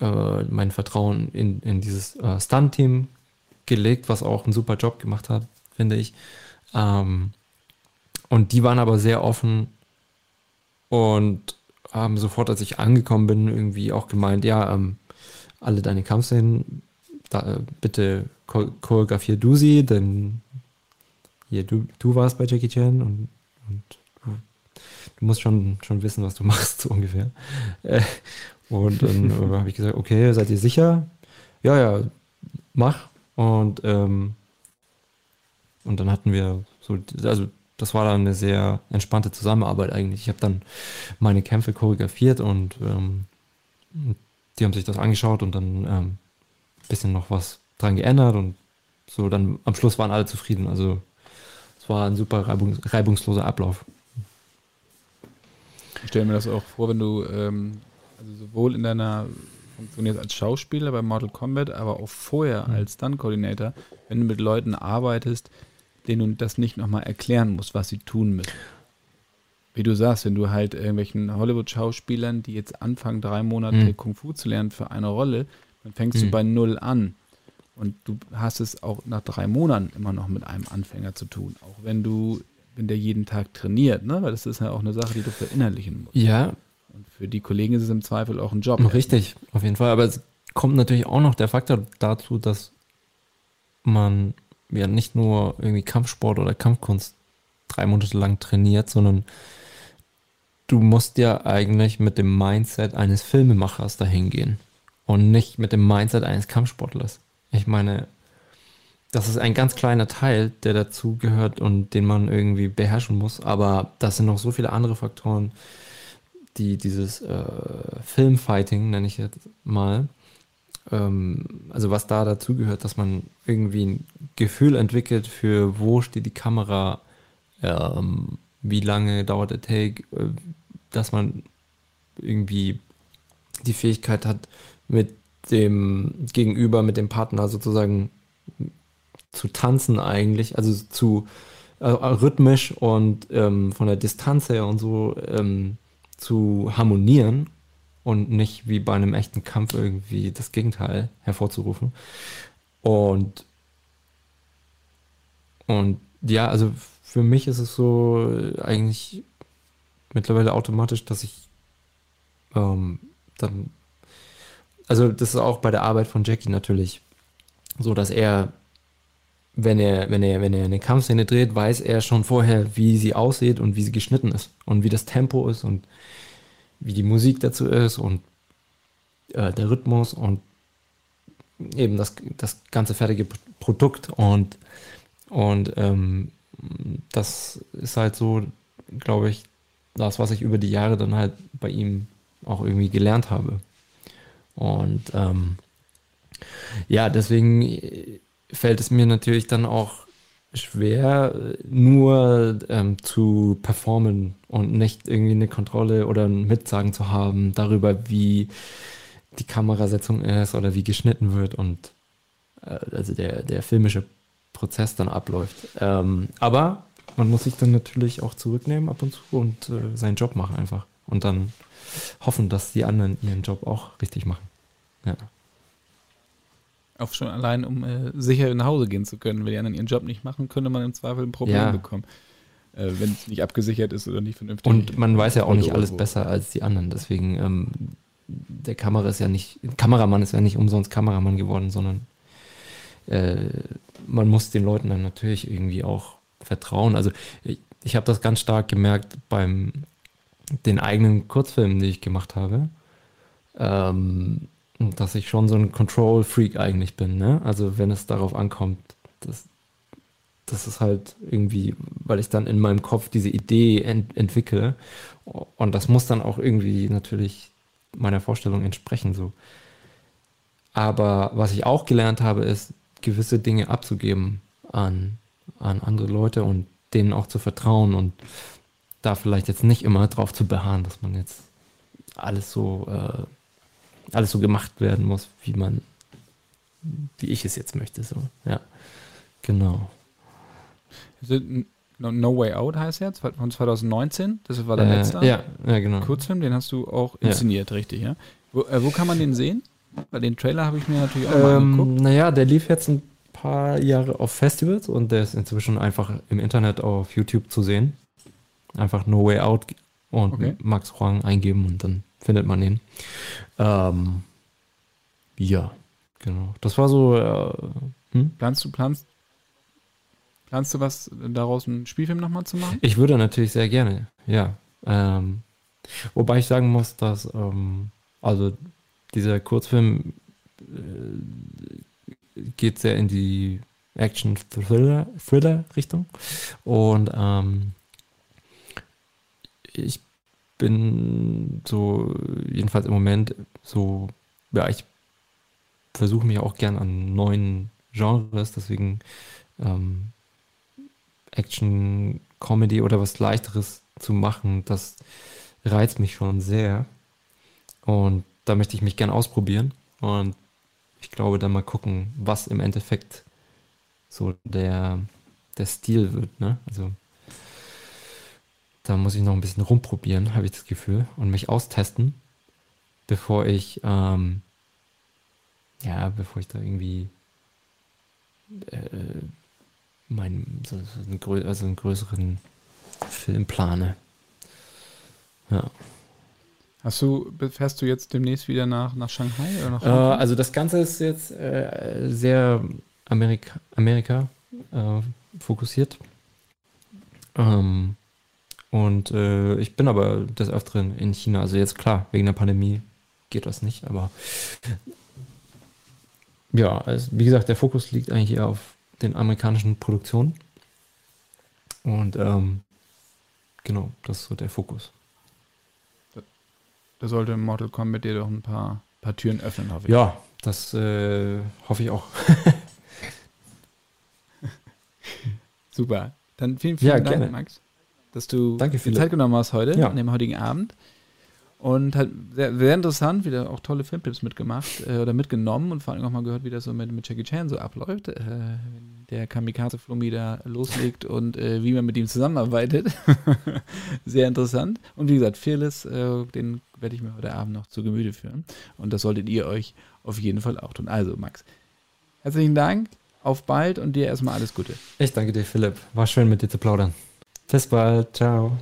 äh, mein Vertrauen in, in dieses äh, Stunt-Team gelegt, was auch einen super Job gemacht hat, finde ich. Ähm, und die waren aber sehr offen und haben sofort, als ich angekommen bin, irgendwie auch gemeint, ja, ähm, alle deine Kampfszenen, da, äh, bitte choreografier du sie, denn hier, du, du warst bei Jackie Chan und, und du, du, musst schon, schon wissen, was du machst, so ungefähr. Äh, und dann äh, habe ich gesagt, okay, seid ihr sicher? Ja, ja, mach. Und, ähm, und dann hatten wir so, also das war dann eine sehr entspannte Zusammenarbeit eigentlich. Ich habe dann meine Kämpfe choreografiert und ähm, die haben sich das angeschaut und dann ein ähm, bisschen noch was dran geändert und so dann am Schluss waren alle zufrieden. Also es war ein super reibungs reibungsloser Ablauf. Ich stelle mir das auch vor, wenn du ähm, also sowohl in deiner Funktion jetzt als Schauspieler bei Mortal Kombat, aber auch vorher mhm. als Stunt-Coordinator, wenn du mit Leuten arbeitest, denen das nicht nochmal erklären musst, was sie tun müssen. Wie du sagst, wenn du halt irgendwelchen Hollywood-Schauspielern, die jetzt anfangen, drei Monate mhm. Kung Fu zu lernen für eine Rolle, dann fängst mhm. du bei Null an. Und du hast es auch nach drei Monaten immer noch mit einem Anfänger zu tun. Auch wenn du, wenn der jeden Tag trainiert, ne? Weil das ist ja auch eine Sache, die du verinnerlichen musst. Ja. Und für die Kollegen ist es im Zweifel auch ein Job. Richtig, auf jeden Fall. Aber es kommt natürlich auch noch der Faktor dazu, dass man ja nicht nur irgendwie Kampfsport oder Kampfkunst drei Monate lang trainiert, sondern du musst ja eigentlich mit dem Mindset eines Filmemachers dahin gehen und nicht mit dem Mindset eines Kampfsportlers. Ich meine, das ist ein ganz kleiner Teil, der dazu gehört und den man irgendwie beherrschen muss, aber das sind noch so viele andere Faktoren, die dieses äh, Filmfighting, nenne ich jetzt mal, also was da dazu gehört, dass man irgendwie ein Gefühl entwickelt für, wo steht die Kamera, ähm, wie lange dauert der Take, äh, dass man irgendwie die Fähigkeit hat, mit dem Gegenüber, mit dem Partner sozusagen zu tanzen eigentlich, also zu äh, rhythmisch und ähm, von der Distanz her und so ähm, zu harmonieren und nicht wie bei einem echten Kampf irgendwie das Gegenteil hervorzurufen. Und, und ja, also für mich ist es so eigentlich mittlerweile automatisch, dass ich ähm, dann, also das ist auch bei der Arbeit von Jackie natürlich so, dass er, wenn er, wenn er, wenn er eine Kampfszene dreht, weiß er schon vorher, wie sie aussieht und wie sie geschnitten ist und wie das Tempo ist und wie die Musik dazu ist und äh, der Rhythmus und eben das, das ganze fertige Produkt und, und ähm, das ist halt so, glaube ich, das, was ich über die Jahre dann halt bei ihm auch irgendwie gelernt habe. Und ähm, ja, deswegen fällt es mir natürlich dann auch schwer, nur ähm, zu performen und nicht irgendwie eine Kontrolle oder ein Mitsagen zu haben darüber, wie die Kamerasetzung ist oder wie geschnitten wird und äh, also der, der filmische Prozess dann abläuft. Ähm, aber man muss sich dann natürlich auch zurücknehmen ab und zu und äh, seinen Job machen einfach. Und dann hoffen, dass die anderen ihren Job auch richtig machen. Ja. Auch schon allein, um äh, sicher nach Hause gehen zu können. Wenn die anderen ihren Job nicht machen, könnte man im Zweifel ein Problem ja. bekommen. Äh, wenn es nicht abgesichert ist oder nicht vernünftig. Und man weiß ja auch nicht alles besser als die anderen. Deswegen, ähm, der Kamera ist ja nicht, Kameramann ist ja nicht umsonst Kameramann geworden, sondern äh, man muss den Leuten dann natürlich irgendwie auch vertrauen. Also ich, ich habe das ganz stark gemerkt beim den eigenen Kurzfilmen, die ich gemacht habe. Ähm, dass ich schon so ein Control-Freak eigentlich bin. Ne? Also wenn es darauf ankommt, das, das ist halt irgendwie, weil ich dann in meinem Kopf diese Idee ent entwickle und das muss dann auch irgendwie natürlich meiner Vorstellung entsprechen. So. Aber was ich auch gelernt habe, ist, gewisse Dinge abzugeben an, an andere Leute und denen auch zu vertrauen und da vielleicht jetzt nicht immer drauf zu beharren, dass man jetzt alles so äh, alles so gemacht werden muss, wie man, wie ich es jetzt möchte. So, ja, genau. No Way Out heißt jetzt, von 2019. Das war der äh, letzte ja, ja, genau. Kurzfilm, den hast du auch inszeniert, ja. richtig, ja? Wo, äh, wo, kann man den sehen? Weil den Trailer habe ich mir natürlich auch ähm, mal angeguckt. Naja, der lief jetzt ein paar Jahre auf Festivals und der ist inzwischen einfach im Internet auf YouTube zu sehen. Einfach No Way Out und okay. Max Huang eingeben und dann findet man ihn. Ähm, ja, genau. Das war so. Äh, hm? Planst du, planst, planst du was daraus, einen Spielfilm nochmal zu machen? Ich würde natürlich sehr gerne, ja. Ähm, wobei ich sagen muss, dass ähm, also dieser Kurzfilm äh, geht sehr in die Action-Thriller-Richtung. Und ähm, ich bin so, jedenfalls im Moment, so, ja, ich versuche mich auch gern an neuen Genres, deswegen ähm, Action, Comedy oder was leichteres zu machen, das reizt mich schon sehr. Und da möchte ich mich gern ausprobieren. Und ich glaube, dann mal gucken, was im Endeffekt so der, der Stil wird. Ne? Also da muss ich noch ein bisschen rumprobieren, habe ich das Gefühl, und mich austesten, bevor ich, ähm, ja, bevor ich da irgendwie äh, mein, so, so einen, also einen größeren Film plane. Ja. Hast du, fährst du jetzt demnächst wieder nach, nach Shanghai oder nach äh, Also das Ganze ist jetzt äh, sehr Amerika, Amerika äh, fokussiert. Ähm, und äh, ich bin aber des Öfteren in China. Also jetzt klar, wegen der Pandemie geht das nicht, aber ja, also wie gesagt, der Fokus liegt eigentlich eher auf den amerikanischen Produktionen. Und ähm, genau, das ist so der Fokus. Da sollte Mortal Kombat dir doch ein paar, paar Türen öffnen, hoffe ich. Ja, das äh, hoffe ich auch. Super. Dann vielen, vielen ja, Dank, gerne. Max, dass du Danke, die Zeit genommen hast heute, ja. an dem heutigen Abend. Und hat sehr, sehr interessant, wieder auch tolle Filmtipps mitgemacht äh, oder mitgenommen und vor allem auch mal gehört, wie das so mit, mit Jackie Chan so abläuft. Äh, der Kamikaze-Flummi da loslegt und äh, wie man mit ihm zusammenarbeitet. sehr interessant. Und wie gesagt, Fearless, äh, den werde ich mir heute Abend noch zu Gemüte führen. Und das solltet ihr euch auf jeden Fall auch tun. Also, Max, herzlichen Dank, auf bald und dir erstmal alles Gute. Ich danke dir, Philipp. War schön mit dir zu plaudern. Bis bald. Ciao.